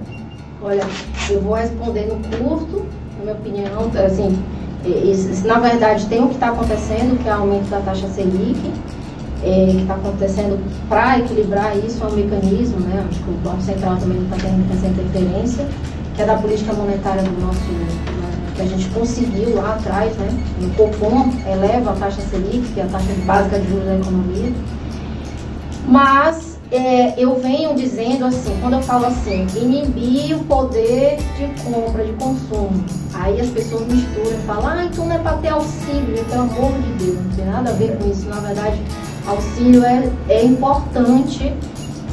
Olha, eu vou responder no curto, na minha opinião, assim, isso, na verdade tem o que está acontecendo, que é o aumento da taxa Selic, é, que está acontecendo para equilibrar isso é um mecanismo, né? Acho que o Banco Central também está tendo essa interferência, que é da política monetária do nosso que a gente conseguiu lá atrás, né? O Copom eleva a taxa Selic, que é a taxa básica de juros da economia. Mas é, eu venho dizendo assim, quando eu falo assim, inibir o poder de compra, de consumo. Aí as pessoas misturam e falam, ah, então não é para ter auxílio, pelo amor de Deus, não tem nada a ver com isso. Na verdade, auxílio é, é importante,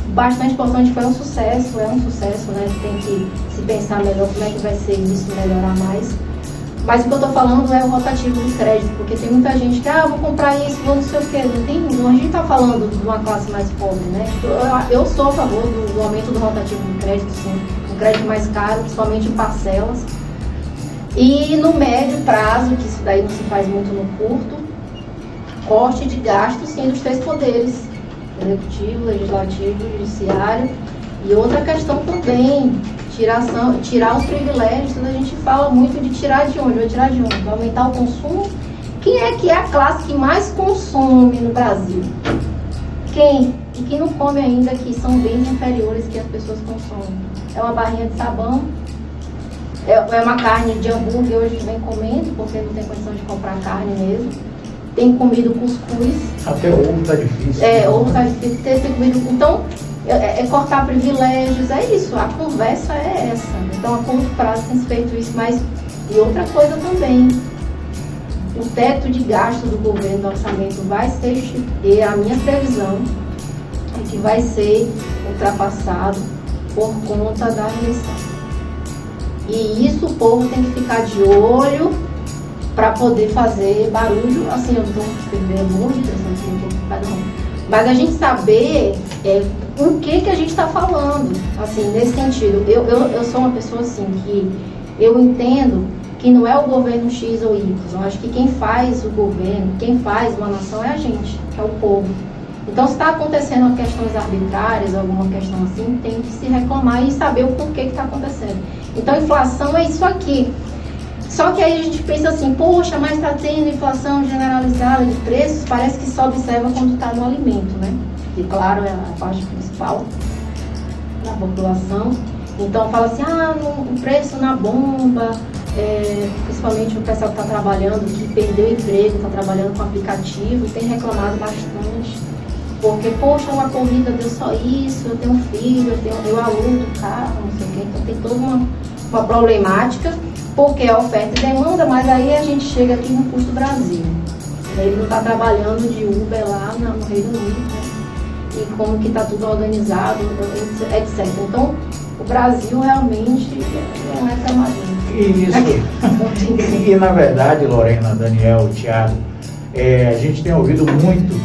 bastante importante, foi um sucesso, é um sucesso, né? Tem que se pensar melhor como é que vai ser isso, melhorar mais. Mas o que eu estou falando é o rotativo do crédito, porque tem muita gente que, ah, vou comprar isso, vou não sei o quê. Não tem, a gente está falando de uma classe mais pobre, né? Eu, eu sou a favor do, do, aumento do rotativo do crédito, sim. Um crédito mais caro, principalmente em parcelas. E no médio prazo, que isso daí não se faz muito no curto, corte de gastos, sim, dos três poderes. Executivo, legislativo, judiciário. E outra questão também, tiração, tirar os privilégios, a gente fala muito de tirar de onde? Vai tirar de onde? Vai aumentar o consumo? Quem é que é a classe que mais consome no Brasil? Quem? E quem não come ainda, que são bens inferiores que as pessoas consomem. É uma barrinha de sabão, é, é uma carne de hambúrguer hoje vem comendo, porque não tem condição de comprar carne mesmo. Tem comido cuscuz. Até ovo tá difícil. É, ovo tá difícil ter comido. Então, é, é, cortar privilégios, é isso, a conversa é essa. Então, a curto prazo tem feito isso, mas e outra coisa também, o teto de gasto do governo do orçamento vai ser, e a minha previsão é que vai ser ultrapassado por conta da eleição. E isso o povo tem que ficar de olho para poder fazer barulho. Assim, eu estou escrevendo muito interessante, mas a gente saber é, o que, que a gente está falando, assim, nesse sentido. Eu, eu, eu sou uma pessoa assim que eu entendo que não é o governo X ou Y. Eu acho que quem faz o governo, quem faz uma nação é a gente, é o povo. Então, se está acontecendo questões arbitrárias, alguma questão assim, tem que se reclamar e saber o porquê que está acontecendo. Então, inflação é isso aqui. Só que aí a gente pensa assim, poxa, mas está tendo inflação generalizada de preços, parece que só observa quando está no alimento, né? E claro, é a parte principal da população. Então fala assim, ah, o preço na bomba, é, principalmente o pessoal que está trabalhando, que perdeu emprego, está trabalhando com aplicativo, tem reclamado bastante. Porque, poxa, uma corrida deu só isso, eu tenho um filho, eu, tenho, eu aluno carro, não sei o quê. Então tem toda uma, uma problemática porque é oferta e demanda, mas aí a gente chega aqui no custo Brasil. Ele não está trabalhando de Uber lá no Reino Unido, né? e como que está tudo organizado, etc. Então, o Brasil realmente não é camarão. Isso. e, na verdade, Lorena, Daniel, Thiago, é, a gente tem ouvido muito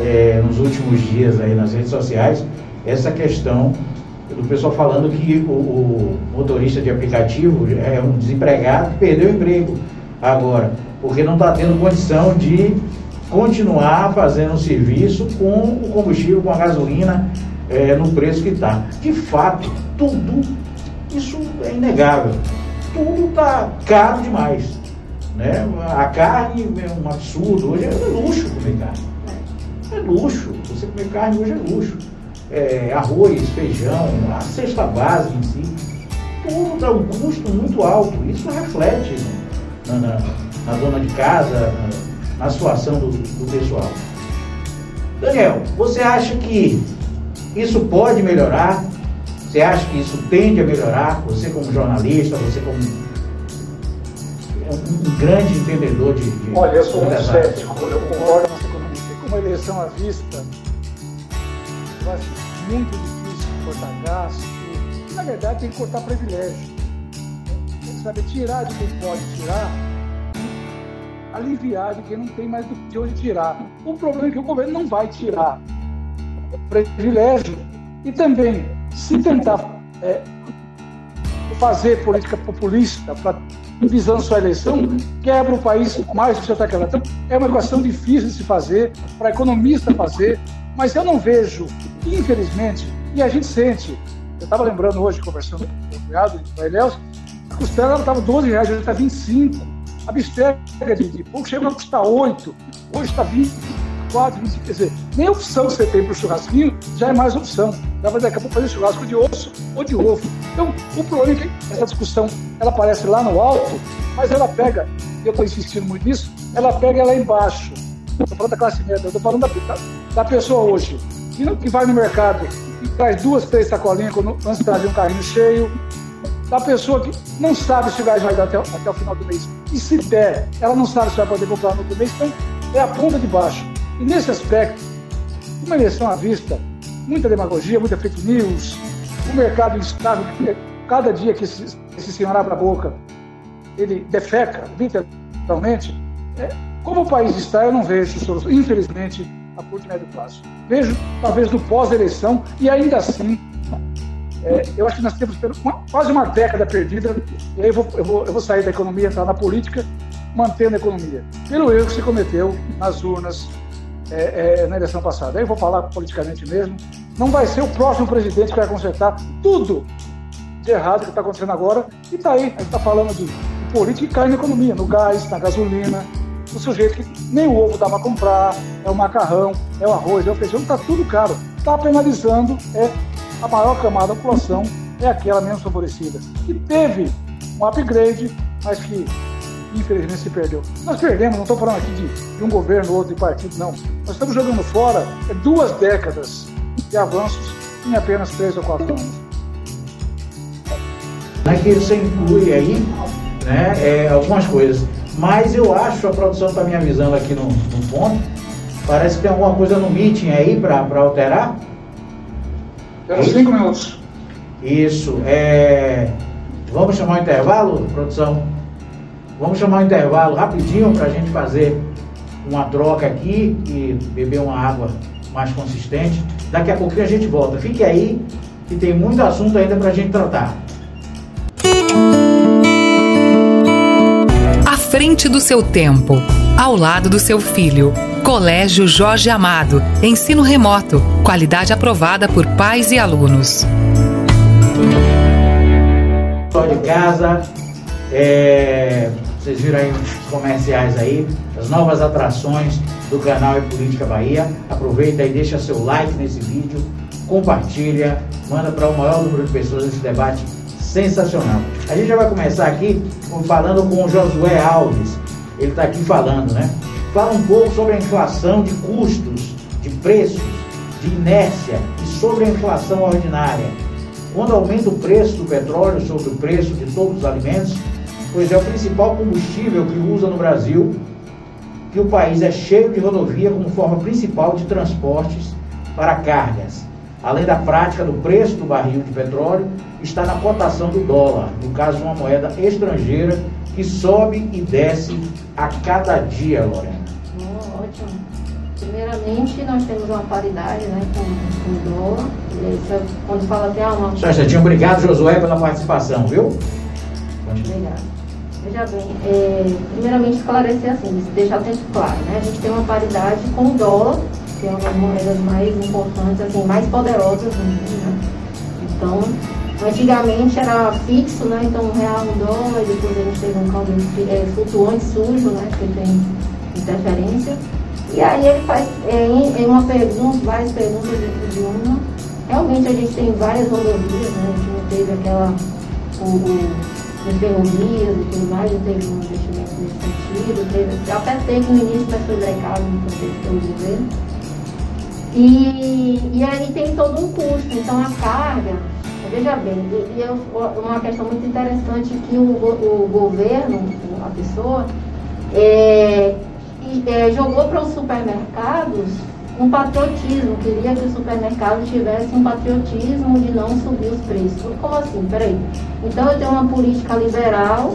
é, nos últimos dias aí nas redes sociais essa questão do pessoal falando que o, o, motorista de aplicativo é um desempregado que perdeu o emprego agora, porque não está tendo condição de continuar fazendo o serviço com o combustível, com a gasolina é, no preço que está. De fato, tudo, isso é inegável. Tudo está caro demais. Né? A carne é um absurdo. Hoje é luxo comer carne. É luxo. Você comer carne hoje é luxo é, arroz, feijão, a cesta básica em si, tudo dá um custo muito alto. Isso reflete na, na, na dona de casa, na, na situação do, do pessoal. Daniel, você acha que isso pode melhorar? Você acha que isso tende a melhorar? Você como jornalista, você como um, grande entendedor de, de Olha, eu sou um cético, eu concordo com uma eleição à vista acho muito difícil cortar gasto. Na verdade, tem que cortar privilégio. Tem que saber tirar de quem pode tirar e aliviar de quem não tem mais de onde tirar. O problema é que o governo não vai tirar privilégio e também, se tentar é, fazer política populista para visando sua eleição, quebra o país mais do que já está quebrado. Então, é uma equação difícil de se fazer, para economista fazer, mas eu não vejo, infelizmente, e a gente sente. Eu estava lembrando hoje, conversando com o cunhado, com o Elielso, a costela estava 12 reais, hoje está 25. A bisteca de, de pouco chegou a custar 8, hoje está 24, 20. Quer dizer, nem opção que você tem para o churrasquinho já é mais opção. Dá para daqui a pouco fazer churrasco de osso ou de ovo. Então, o problema é que essa discussão ela aparece lá no alto, mas ela pega, e eu estou insistindo muito nisso, ela pega lá embaixo. Estou falando da classe média, estou falando da, da pessoa hoje, que, que vai no mercado e traz duas, três sacolinhas antes de trazer um carrinho cheio, da pessoa que não sabe se vai dar até, até o final do mês. E se der, ela não sabe se vai poder comprar no outro mês, então é a ponta de baixo. E nesse aspecto, uma eleição à vista, muita demagogia, muita fake news, o mercado instável, cada dia que esse, esse senhor abre a boca, ele defeca, literalmente, é, como o país está, eu não vejo solução, infelizmente, a curto e médio prazo. Vejo, talvez, no pós-eleição, e ainda assim, é, eu acho que nós temos uma, quase uma década perdida, e aí eu vou, eu vou, eu vou sair da economia, entrar na política, mantendo a economia. Pelo erro que se cometeu nas urnas é, é, na eleição passada. Aí eu vou falar politicamente mesmo. Não vai ser o próximo presidente que vai consertar tudo de errado que está acontecendo agora. E está aí, a gente está falando de, política que cai na economia, no gás, na gasolina, o sujeito que nem o ovo dá para comprar, é o macarrão, é o arroz, é o feijão, está tudo caro. Está penalizando é a maior camada da população, é aquela menos favorecida. Que teve um upgrade, mas que infelizmente se perdeu. Nós perdemos, não estou falando aqui de, de, um governo ou outro de partido, não. Nós estamos jogando fora é duas décadas de avanços em apenas três ou quatro anos. É que você inclui aí né, é, algumas coisas. Mas eu acho, a produção está me avisando aqui no, no ponto, parece que tem alguma coisa no meeting aí para alterar. Temos cinco minutos. Isso. É... Vamos chamar o intervalo, produção? Vamos chamar o intervalo rapidinho para a gente fazer uma troca aqui e beber uma água mais consistente. Daqui a pouquinho a gente volta. Fique aí, que tem muito assunto ainda para a gente tratar. Frente do seu tempo, ao lado do seu filho. Colégio Jorge Amado. Ensino remoto. Qualidade aprovada por pais e alunos. Só de casa. É, vocês viram aí os comerciais aí, as novas atrações do canal É Política Bahia. Aproveita e deixa seu like nesse vídeo, compartilha, manda para o maior número de pessoas esse debate sensacional. A gente já vai começar aqui falando com o Josué Alves. Ele está aqui falando, né? Fala um pouco sobre a inflação de custos, de preços, de inércia e sobre a inflação ordinária. Quando aumenta o preço do petróleo sobre o preço de todos os alimentos, pois é o principal combustível que usa no Brasil, que o país é cheio de rodovia como forma principal de transportes para cargas. Além da prática do preço do barril de petróleo, está na cotação do dólar, no caso uma moeda estrangeira que sobe e desce a cada dia, Lorena. Oh, ótimo. Primeiramente, nós temos uma paridade né, com, com o dólar. Quando fala até assim, ah, uma. Só instantinho, obrigado, Josué, pela participação, viu? Obrigado. Veja bem, é, primeiramente esclarecer assim, deixar sempre claro, né? A gente tem uma paridade com o dólar, que é uma das moedas mais importantes, assim, mais poderosas do mundo, né? Então, Antigamente era fixo, né? Então um real, um dólar, depois a gente teve um câmbio é, flutuante sujo, né? Que tem interferência. E aí ele faz é, em, uma pergunta, várias perguntas dentro de uma. Realmente a gente tem várias rodovias, né? A gente não teve aquela. O, ferrovias e tudo mais, não teve um investimento nesse sentido, teve, até teve no início, mas foi brecado no contexto do governo. E, e aí tem todo um custo, então a carga Veja bem, e, e uma questão muito interessante que o, o governo, a pessoa, é, é, jogou para os supermercados um patriotismo, queria que o supermercado tivesse um patriotismo de não subir os preços. Como assim? Peraí. Então eu tenho uma política liberal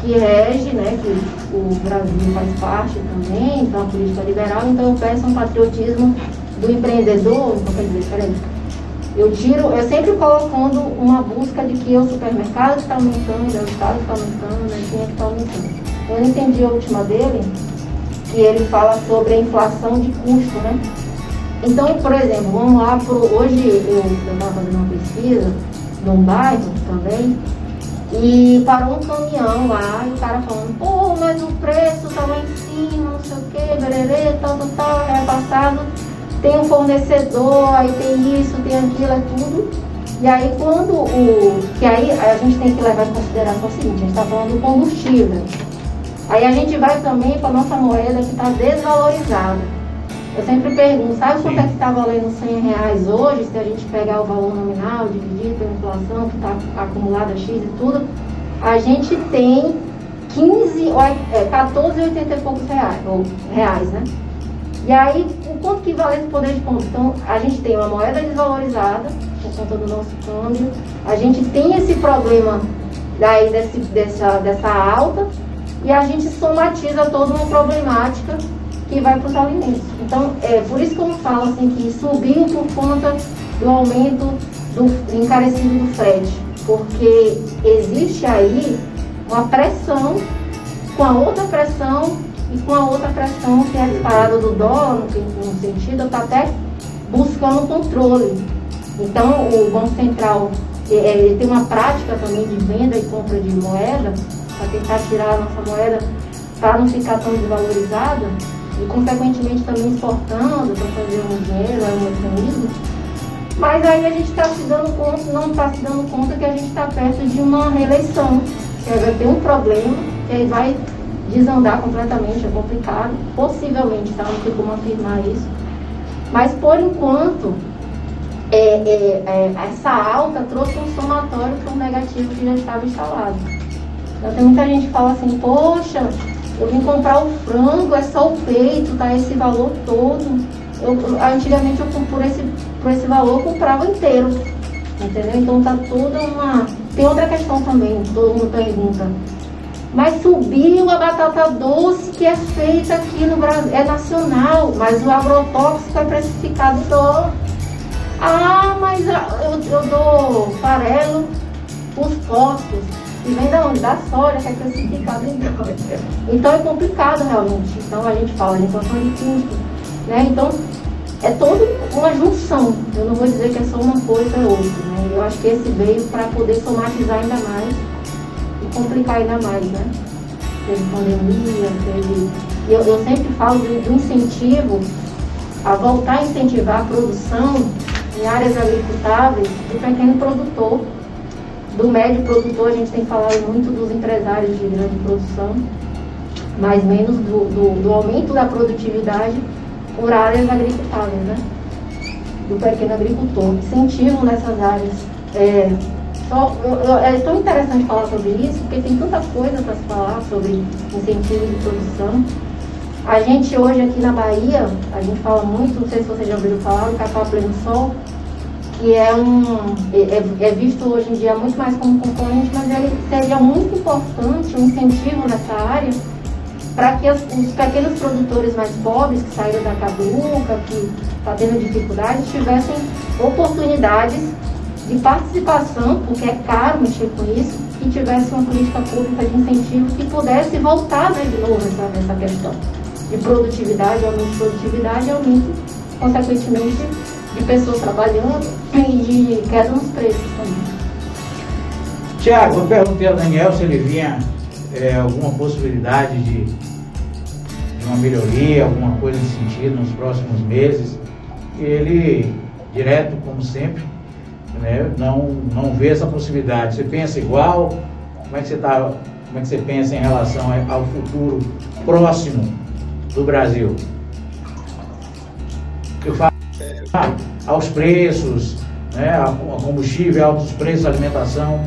que rege, né, que o Brasil faz parte também, então a política liberal, então eu peço um patriotismo do empreendedor, então quer dizer, peraí, eu tiro, eu sempre colocando uma busca de que o supermercado está aumentando, o Estado está aumentando, né, quem é que está aumentando. Eu entendi a última dele, que ele fala sobre a inflação de custo, né? Então, por exemplo, vamos lá pro. Hoje eu estava fazendo uma pesquisa num bairro também, e parou um caminhão lá e o cara falando, pô, mas o preço tá lá em cima, não sei o que, bererê, tal, tal, tal, é passado tem um fornecedor, aí tem isso, tem aquilo, é tudo. E aí quando o. Que aí a gente tem que levar em consideração o seguinte, a gente está falando do combustível. Aí a gente vai também para a nossa moeda que está desvalorizada. Eu sempre pergunto, sabe quanto é que está valendo 100 reais hoje, se a gente pegar o valor nominal, dividir pela inflação que está acumulada X e tudo? A gente tem 15, é, 14,80 e poucos reais, ou, reais, né? E aí, o quanto que vale esse poder de compra? Então, a gente tem uma moeda desvalorizada, por conta do nosso câmbio, a gente tem esse problema daí desse, dessa, dessa alta, e a gente somatiza toda uma problemática que vai para os alimentos. Então, é por isso que eu falo assim que subiu por conta do aumento do encarecido do frete, porque existe aí uma pressão com a outra pressão e com a outra pressão que é a disparada do dólar, no sentido, está até buscando controle. Então, o Banco Central é, é, ele tem uma prática também de venda e compra de moeda, para tentar tirar a nossa moeda para não ficar tão desvalorizada, e consequentemente também exportando para fazer um dinheiro, é um mecanismo. Mas aí a gente está se dando conta, não está se dando conta que a gente está perto de uma reeleição, que vai ter um problema, que aí vai desandar completamente, é complicado. Possivelmente, tá? Não tem como afirmar isso. Mas por enquanto, é, é, é, essa alta trouxe um somatório para um negativo que já estava instalado. Então tem muita gente que fala assim, poxa, eu vim comprar o frango, é só o peito, tá esse valor todo. Eu, antigamente eu por esse, por esse valor comprava inteiro. Entendeu? Então tá toda uma. Tem outra questão também, todo mundo pergunta. Mas subiu a batata doce que é feita aqui no Brasil, é nacional, mas o agrotóxico é precificado dólar. Ah, mas eu, eu dou farelo os postos. E vem da onde? Da soja, que é precificado em dólar. Então é complicado realmente. Então a gente fala de inflação de custo. Né? Então é toda uma junção. Eu não vou dizer que é só uma coisa ou outra. Né? Eu acho que esse veio para poder somatizar ainda mais complicar ainda mais, né? Teve pandemia, teve. Eu, eu sempre falo do, incentivo a voltar a incentivar a produção em áreas agricultáveis do pequeno produtor, do médio produtor, a gente tem falado muito dos empresários de grande produção, mas menos do, do, do aumento da produtividade por áreas agricultáveis, né? Do pequeno agricultor. Incentivo nessas áreas. É, só, é tão interessante falar sobre isso, porque tem tanta coisa para se falar sobre incentivo de produção. A gente hoje aqui na Bahia, a gente fala muito, não sei se vocês já ouviram falar, do cacau pleno sol, que é um é, é, visto hoje em dia muito mais como concorrente, mas ele seria muito importante um incentivo nessa área para que os, os, pequenos produtores mais pobres que saíram da caduca, que estão tá tendo dificuldades, tivessem oportunidades de participação, porque é caro mexer com isso, e tivesse uma política pública de incentivo que pudesse voltar né, de novo essa, essa questão de produtividade, aumento de produtividade aumento, consequentemente, de pessoas trabalhando e de queda nos preços também. Tiago, eu perguntei ao Daniel se ele vinha é, alguma possibilidade de, de, uma melhoria, alguma coisa nesse sentido nos próximos meses. Ele, direto como sempre, né, não, não vê essa possibilidade. Você pensa igual? Como é que você tá, como é que você pensa em relação ao futuro próximo do Brasil? Eu falo aos preços, né, a combustível, altos preços, alimentação.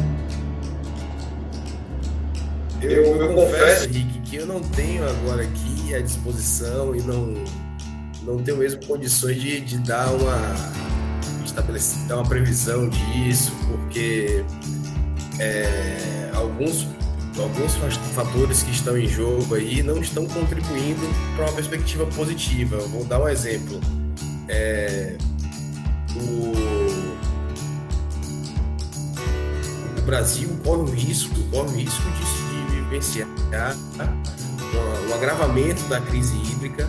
Eu, eu confesso, Rick, que eu não tenho agora aqui a disposição e não, não tenho mesmo condições de, de dar uma estabelecer, uma previsão disso, porque é, alguns alguns fatores que estão em jogo aí não estão contribuindo para uma perspectiva positiva. Eu vou dar um exemplo. É, o, o, Brasil corre o risco, corre o risco de, vivenciar um, um agravamento da crise hídrica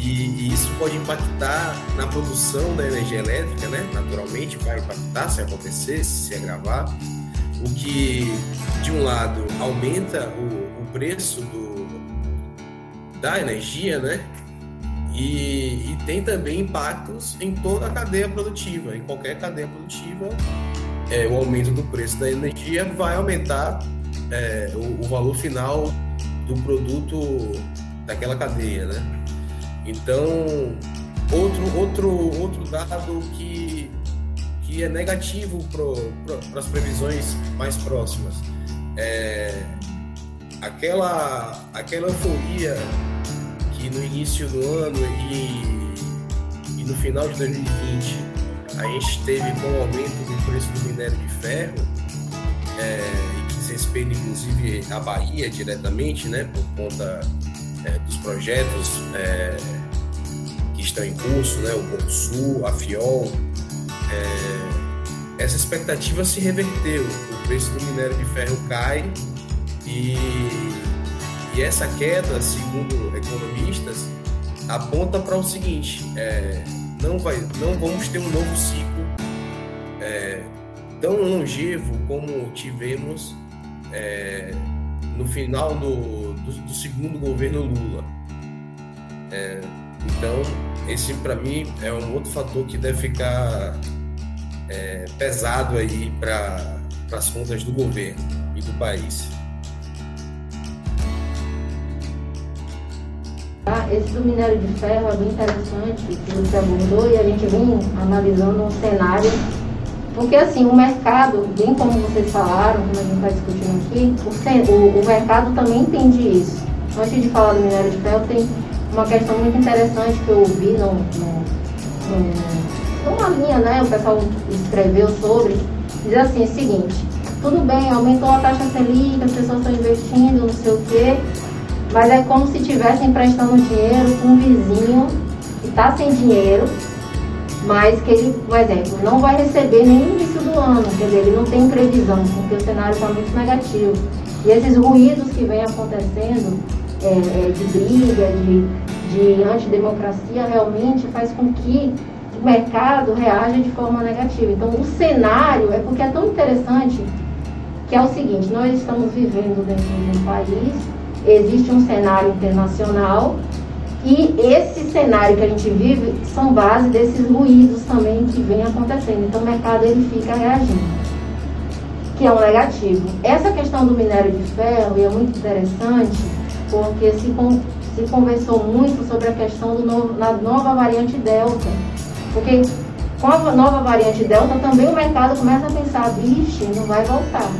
e, e, isso pode impactar na produção da energia elétrica, né? Naturalmente vai impactar se acontecer, se agravar, o que de um lado aumenta o, o preço do, da energia, né? E, e, tem também impactos em toda a cadeia produtiva, em qualquer cadeia produtiva, é, o aumento do preço da energia vai aumentar é, o, o, valor final do produto daquela cadeia, né? Então, outro, outro, outro dado que, que é negativo para as previsões mais próximas. É aquela, aquela euforia que no início do ano e, e no final de 2020 a gente teve com o aumento do preço do minério de ferro, é, respeita inclusive a Bahia diretamente, né, por conta é, dos projetos é, que estão em curso, né, o Porto Sul, a FIOL. É, essa expectativa se reverteu, o preço do minério de ferro cai e, e essa queda, segundo economistas, aponta para o seguinte: é, não, vai, não vamos ter um novo ciclo é, tão longevo como tivemos é, no final do, do, do, segundo governo Lula. Então, esse para mim é um outro fator que deve ficar é, pesado aí para as contas do governo e do país. Tá? Esse do minério de ferro é bem interessante, que você abordou, e a gente vem analisando um cenário, porque assim, o mercado, bem como vocês falaram, como a gente está discutindo aqui, o, o, mercado também entende isso. Antes de falar do minério de ferro, tem uma questão muito interessante que eu ouvi no, no, no, numa linha, né? O pessoal escreveu sobre, diz assim, é o seguinte, tudo bem, aumentou a taxa Selic, as pessoas estão investindo, não sei o quê, mas é como se estivessem prestando dinheiro com um vizinho que está sem dinheiro, mas que ele, por exemplo, não vai receber nem no início do ano, quer dizer, ele não tem previsão, porque o cenário está muito negativo. E esses ruídos que vêm acontecendo é, é, de briga, de, de antidemocracia, realmente faz com que o mercado reaja de forma negativa. Então, o cenário é porque é tão interessante que é o seguinte: nós estamos vivendo dentro de um país existe um cenário internacional e esse cenário que a gente vive são base desses ruídos também que vem acontecendo. Então o mercado ele fica reagindo, que é um negativo. Essa questão do minério de ferro é muito interessante porque se, se conversou muito sobre a questão do novo, na nova variante Delta. Porque com a nova variante Delta também o mercado começa a pensar, vixe, não vai voltar.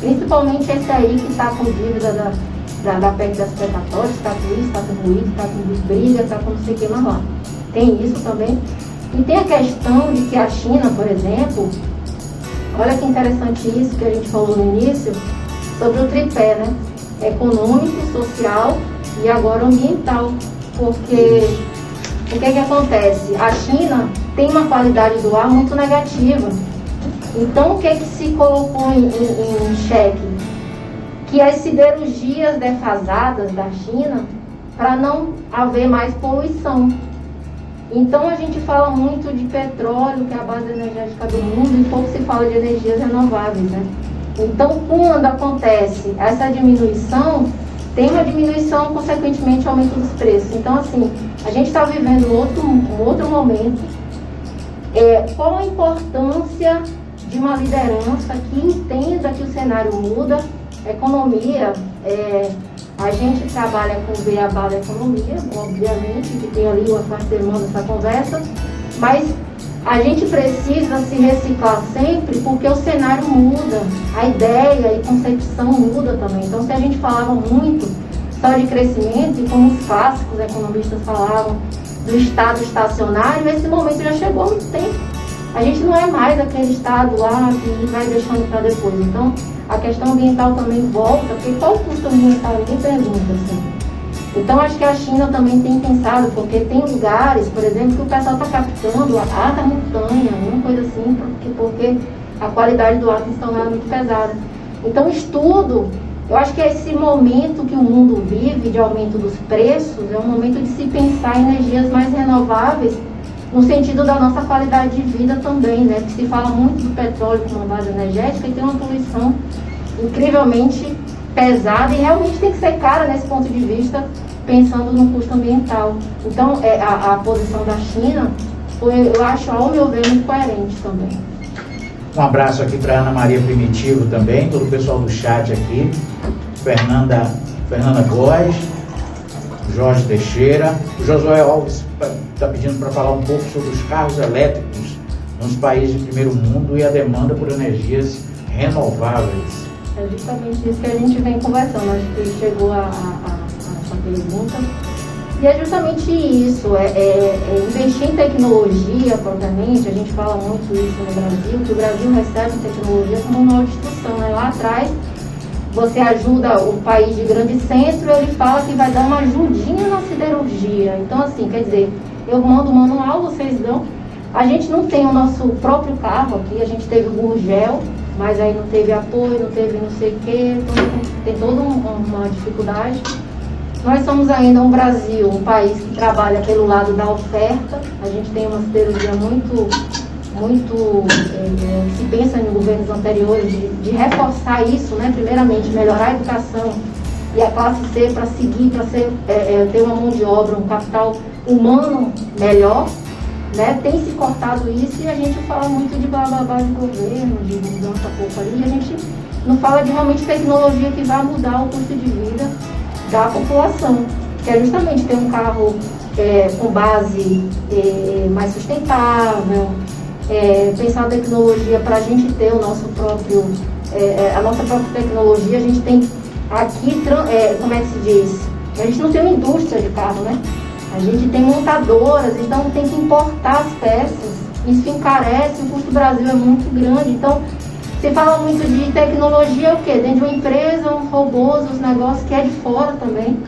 Principalmente esse aí que está com dívida da da, da PEC das precatórias, está com isso, está com ruído, está com briga, está com não sei o que lá. Tem isso também. E tem a questão de que a China, por exemplo, olha que interessante isso que a gente falou no início, sobre o tripé, né? Econômico, social e agora ambiental. Porque o que, é que acontece? A China tem uma qualidade do ar muito negativa. Então o que, é que se colocou em, em, em xeque? que as siderurgias defasadas da China para não haver mais poluição. Então a gente fala muito de petróleo, que é a base energética do mundo, e pouco se fala de energias renováveis, né? Então quando acontece essa diminuição, tem uma diminuição, consequentemente aumento dos preços. Então assim, a gente está vivendo outro, um outro momento. É, qual a importância de uma liderança que entenda que o cenário muda, Economia, é, a gente trabalha com o da economia, obviamente, que tem ali uma semana essa conversa, mas a gente precisa se reciclar sempre porque o cenário muda, a ideia e concepção muda também. Então, se a gente falava muito só de crescimento, e como os clássicos economistas falavam, do estado estacionário, esse momento já chegou muito tempo. A gente não é mais aquele estado lá que vai deixando para depois. Então, a questão ambiental também volta, porque qual o custo ambiental? Ninguém pergunta assim. Então acho que a China também tem pensado, porque tem lugares, por exemplo, que o pessoal está captando a da montanha, alguma coisa assim, porque, porque a qualidade do ar tem se tornado muito pesada. Então estudo, eu acho que esse momento que o mundo vive de aumento dos preços é um momento de se pensar em energias mais renováveis no sentido da nossa qualidade de vida também, né? Que se fala muito do petróleo como base energética e tem uma poluição incrivelmente pesada e realmente tem que ser cara nesse ponto de vista, pensando no custo ambiental. Então, é, a, a posição da China foi, eu acho, ao meu ver, muito coerente também. Um abraço aqui para Ana Maria Primitivo também, todo o pessoal do chat aqui, Fernanda, Fernanda Góes, Jorge Teixeira. O Josué Alves está pedindo para falar um pouco sobre os carros elétricos nos países de primeiro mundo e a demanda por energias renováveis. É justamente isso que a gente vem conversando. Acho que chegou a, a, pergunta. E é justamente isso, é, é, é, investir em tecnologia propriamente, a gente fala muito isso no Brasil, que o Brasil recebe tecnologia como uma instrução. Né? Lá atrás, você ajuda o país de grande centro, ele fala que vai dar uma ajudinha na siderurgia. Então, assim, quer dizer, eu mando o manual, vocês dão. A gente não tem o nosso próprio carro aqui, a gente teve o Gurgel, mas aí não teve apoio, não teve não sei o quê, então tem toda uma dificuldade. Nós somos ainda um Brasil, um país que trabalha pelo lado da oferta, a gente tem uma siderurgia muito muito é, se pensa em governos anteriores de, de, reforçar isso, né? primeiramente melhorar a educação e a classe C para seguir, para é, é, ter uma mão de obra, um capital humano melhor, né? tem se cortado isso e a gente fala muito de blá de governo, de mudança pouco ali, e a gente não fala de realmente tecnologia que vai mudar o custo de vida da população. que é justamente ter um carro é, com base é, mais sustentável, é, pensar na tecnologia para a gente ter o nosso próprio, é, é, a nossa própria tecnologia, a gente tem aqui, é, como é que se diz? A gente não tem uma indústria de carro, né? A gente tem montadoras, então tem que importar as peças. Isso encarece, o custo do Brasil é muito grande. Então, você fala muito de tecnologia, o quê? Dentro de uma empresa, os robôs, os negócios que é de fora também.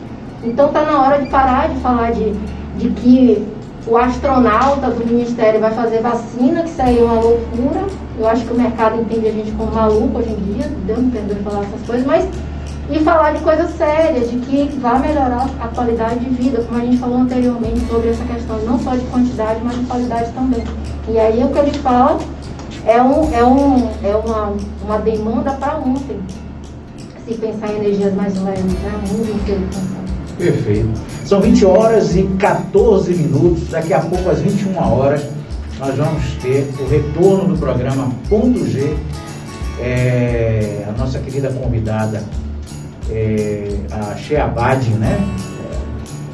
Então, está na hora de parar de falar de, de que o astronauta do ministério vai fazer vacina, que isso aí é uma loucura. Eu acho que o mercado entende a gente como maluco hoje em dia, Deus me perdoe falar essas coisas, mas e falar de coisas sérias, de que vai melhorar a qualidade de vida, como a gente falou anteriormente sobre essa questão não só de quantidade, mas de qualidade também. E aí o que a gente fala é, um, é, um, é uma, uma demanda para ontem, se pensar em energias mais leves, né? O mundo Perfeito. São 20 horas e 14 minutos. Daqui a pouco, às 21 horas, nós vamos ter o retorno do programa Ponto G. É, a nossa querida convidada, é, a Sheabad, né?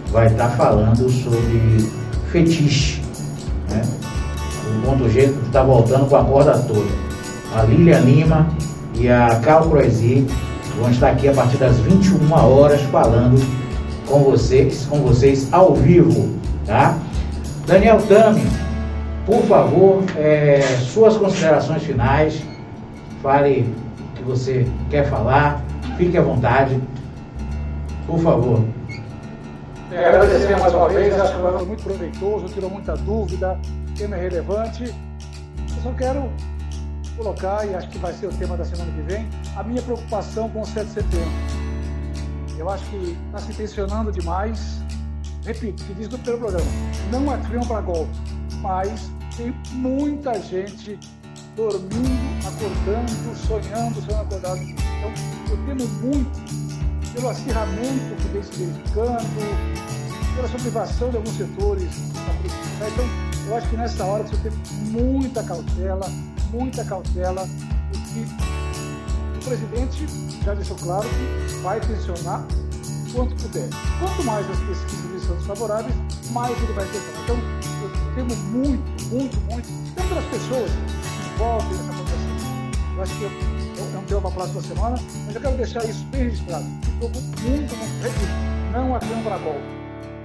Vai estar falando sobre fetiche. Né? O Ponto G está voltando com a corda toda. A Lília Lima e a Cal Croisi vão estar aqui a partir das 21 horas falando com vocês, com vocês ao vivo, tá? Daniel Tami, por favor, é, suas considerações finais. Fale o que você quer falar. Fique à vontade. Por favor. É, agradecer mais uma vez, acho que foi muito proveitoso, tirou muita dúvida, tema é relevante. Eu só quero colocar, e acho que vai ser o tema da semana que vem, a minha preocupação com o 7 de setembro. Eu acho que está se tensionando demais. Repito, que diz no primeiro programa, não clima para golpe, mas tem muita gente dormindo, acordando, sonhando, sonhando acordado. Então, eu temo muito pelo acirramento que vem se verificando, pela sublevação de alguns setores da política. Então, eu acho que nessa hora você tem muita cautela, muita cautela, porque o presidente já deixou claro que vai tensionar quanto puder. Quanto mais as pesquisas são desfavoráveis, mais ele vai tensionar. Então, eu temo muito, muito, muito, tanto das pessoas que envolvem essa. Eu acho que é um tema para a próxima semana, mas eu quero deixar isso bem registrado. Estou muito, muito, repito, não há clima para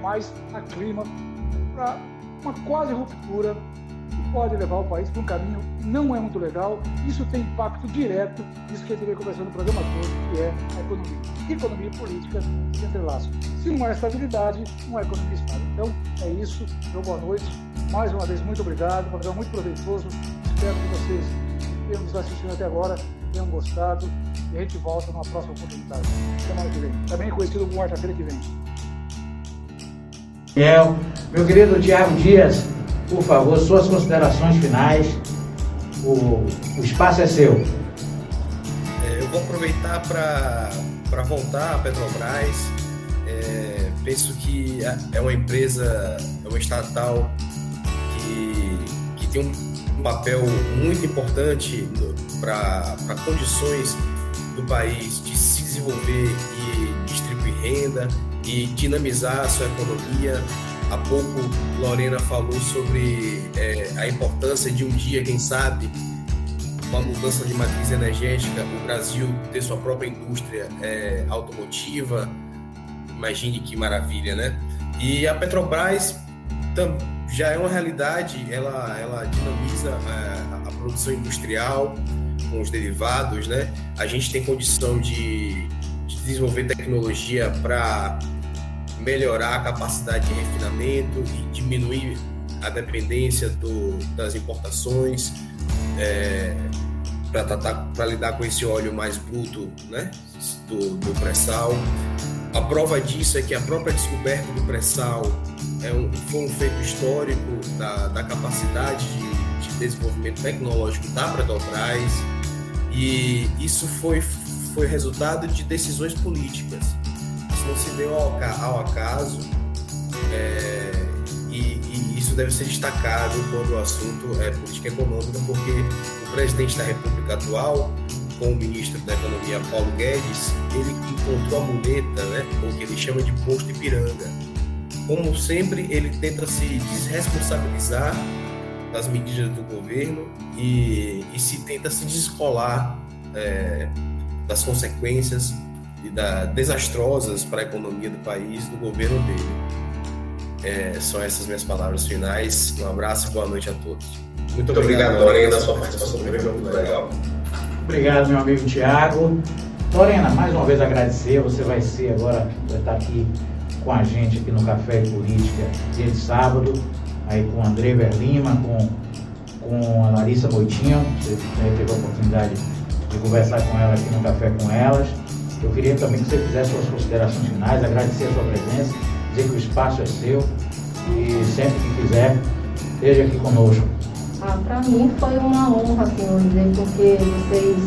mas há clima para uma quase ruptura pode levar o país para um caminho que não é muito legal. Isso tem impacto direto, isso que a gente vem conversando no programa todo, que é a economia. Economia e política se entrelaçam. Se não há estabilidade, não há economia estável. Então, é isso. Meu boa noite. Mais uma vez, muito obrigado. Um programa muito proveitoso. Espero que vocês que tenham nos assistido até agora tenham gostado. E a gente volta numa próxima oportunidade. Semana que vem. Também conhecido como quarta-feira que vem. É, meu querido Tiago Dias, por favor, suas considerações finais. O, o espaço é seu. É, eu vou aproveitar para voltar à Petrobras. É, penso que é uma empresa, é uma estatal que, que tem um papel muito importante para condições do país de se desenvolver e distribuir renda e dinamizar a sua economia, Há pouco Lorena falou sobre é, a importância de um dia, quem sabe, uma mudança de matriz energética, o Brasil ter sua própria indústria é, automotiva. Imagine que maravilha, né? E a Petrobras já é uma realidade, ela, ela dinamiza a, é, a produção industrial com os derivados, né? A gente tem condição de, de desenvolver tecnologia para melhorar a capacidade de refinamento e diminuir a dependência do, das importações é, para lidar com esse óleo mais bruto né, do, do pré-sal. A prova disso é que a própria descoberta do pré-sal é um, foi um feito histórico da, da capacidade de, de desenvolvimento tecnológico da Petrobras e isso foi, foi resultado de decisões políticas não se deu ao, acaso é, e, e, isso deve ser destacado quando o assunto é política econômica, porque o presidente da República atual com o ministro da Economia, Paulo Guedes, ele encontrou a muleta, né, o que ele chama de posto Ipiranga. Como sempre, ele tenta se desresponsabilizar das medidas do governo e, e se tenta se descolar é, das consequências da, desastrosas para a economia do país do governo dele. É, são essas minhas palavras finais. Um abraço e boa noite a todos. Muito, muito obrigado, Lorena. A sua participação também foi muito legal. Obrigado, meu amigo Tiago. Lorena, mais uma vez agradecer. Você vai ser agora, vai estar aqui com a gente aqui no Café Política dia de sábado, aí com o André Berlima, com, com a Larissa Moitinho. Você né, teve a oportunidade de conversar com ela aqui no Café com elas. Eu queria também que você fizesse suas considerações finais, agradecer a sua presença, dizer que o espaço é seu e sempre que quiser, esteja aqui conosco. Ah, para mim foi uma honra, assim, vamos dizer, porque vocês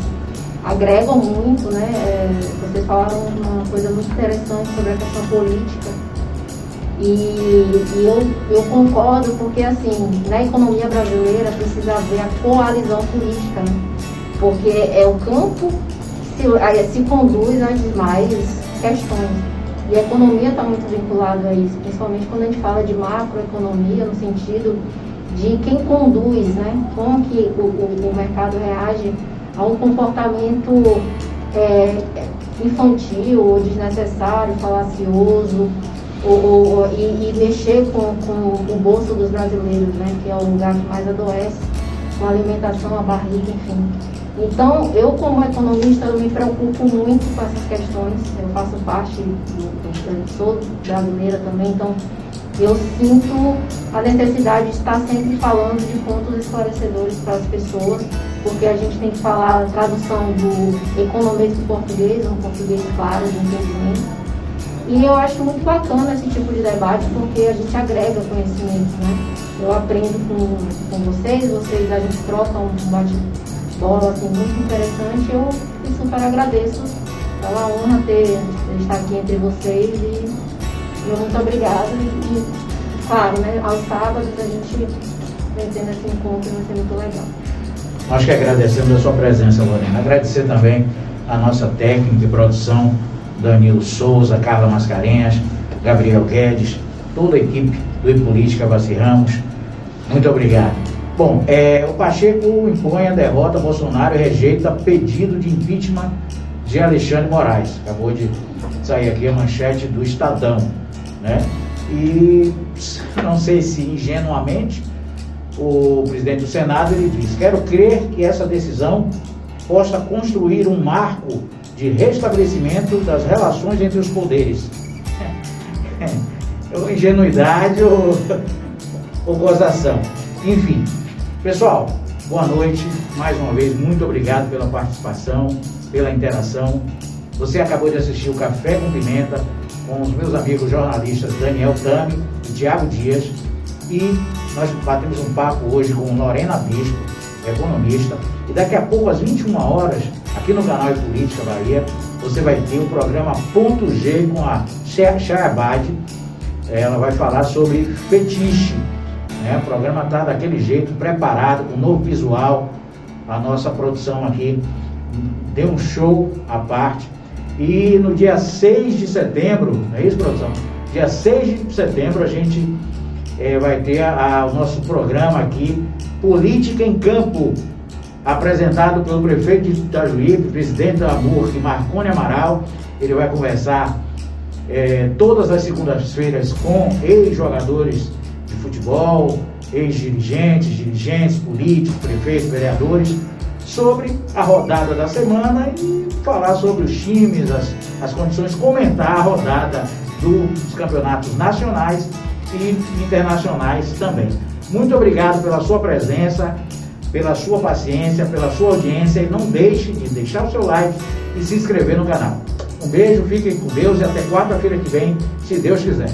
agregam muito, né? É, vocês falaram uma coisa muito interessante sobre a questão política. E, e eu, eu concordo porque, assim, na economia brasileira precisa haver a coalizão política, né? Porque é o campo se, se conduz às demais questões. E a economia está muito vinculada a isso, principalmente quando a gente fala de macroeconomia, no sentido de quem conduz, né? Como que o, o, o mercado reage a um comportamento é, infantil ou desnecessário, falacioso, ou, ou e, e, mexer com, com o bolso dos brasileiros, né? Que é o lugar que mais adoece, com a alimentação, a barriga, enfim. Então, eu como economista, eu me preocupo muito com essas questões. Eu faço parte, eu sou brasileira também, então eu sinto a necessidade de estar sempre falando de pontos esclarecedores para as pessoas, porque a gente tem que falar a tradução do o português, um português claro, de entendimento. E eu acho muito bacana esse tipo de debate, porque a gente agrega conhecimento, né? Eu aprendo com, com vocês, vocês, a gente troca um bate-bola assim, muito interessante. Eu, super agradeço. Uma honra ter, estar aqui entre vocês e muito obrigada e, claro, né, aos sábados a gente vem tendo esse encontro, vai ser muito legal. Nós que agradecemos a sua presença, Lorena. Agradecer também a nossa técnica de produção, Danilo Souza, Carla Mascarenhas, Gabriel Guedes, toda a equipe do E Política Vassi Ramos. Muito obrigado. Bom, é, o Pacheco impõe a derrota, Bolsonaro rejeita pedido de impeachment de Alexandre Moraes. Acabou de sair aqui a manchete do Estadão. Né? E não sei se ingenuamente o presidente do Senado ele diz: quero crer que essa decisão possa construir um marco de restabelecimento das relações entre os poderes. *laughs* ou ingenuidade ou, *laughs* ou gozação. Enfim, pessoal, boa noite. Mais uma vez, muito obrigado pela participação, pela interação. Você acabou de assistir o Café com Pimenta com os meus amigos jornalistas Daniel Tami e Tiago Dias. E nós batemos um papo hoje com Lorena Bispo, economista. E daqui a pouco, às 21 horas, aqui no canal de Política Bahia, você vai ter o programa Ponto G com a Chayabad. Ela vai falar sobre fetiche. Né? O programa está daquele jeito, preparado, com novo visual. A nossa produção aqui deu um show à parte. E no dia 6 de setembro, não é isso, produção? Dia 6 de setembro a gente é, vai ter a, a, o nosso programa aqui, Política em Campo, apresentado pelo prefeito de Itajuípe, presidente da AMURC, Marcone Amaral. Ele vai conversar é, todas as segundas-feiras com ex-jogadores futebol, ex-dirigentes, dirigentes, políticos, prefeitos, vereadores sobre a rodada da semana e falar sobre os times, as, as condições, comentar a rodada dos campeonatos nacionais e internacionais também. Muito obrigado pela sua presença, pela sua paciência, pela sua audiência e não deixe de deixar o seu like e se inscrever no canal. Um beijo, fiquem com Deus e até quarta-feira que vem, se Deus quiser.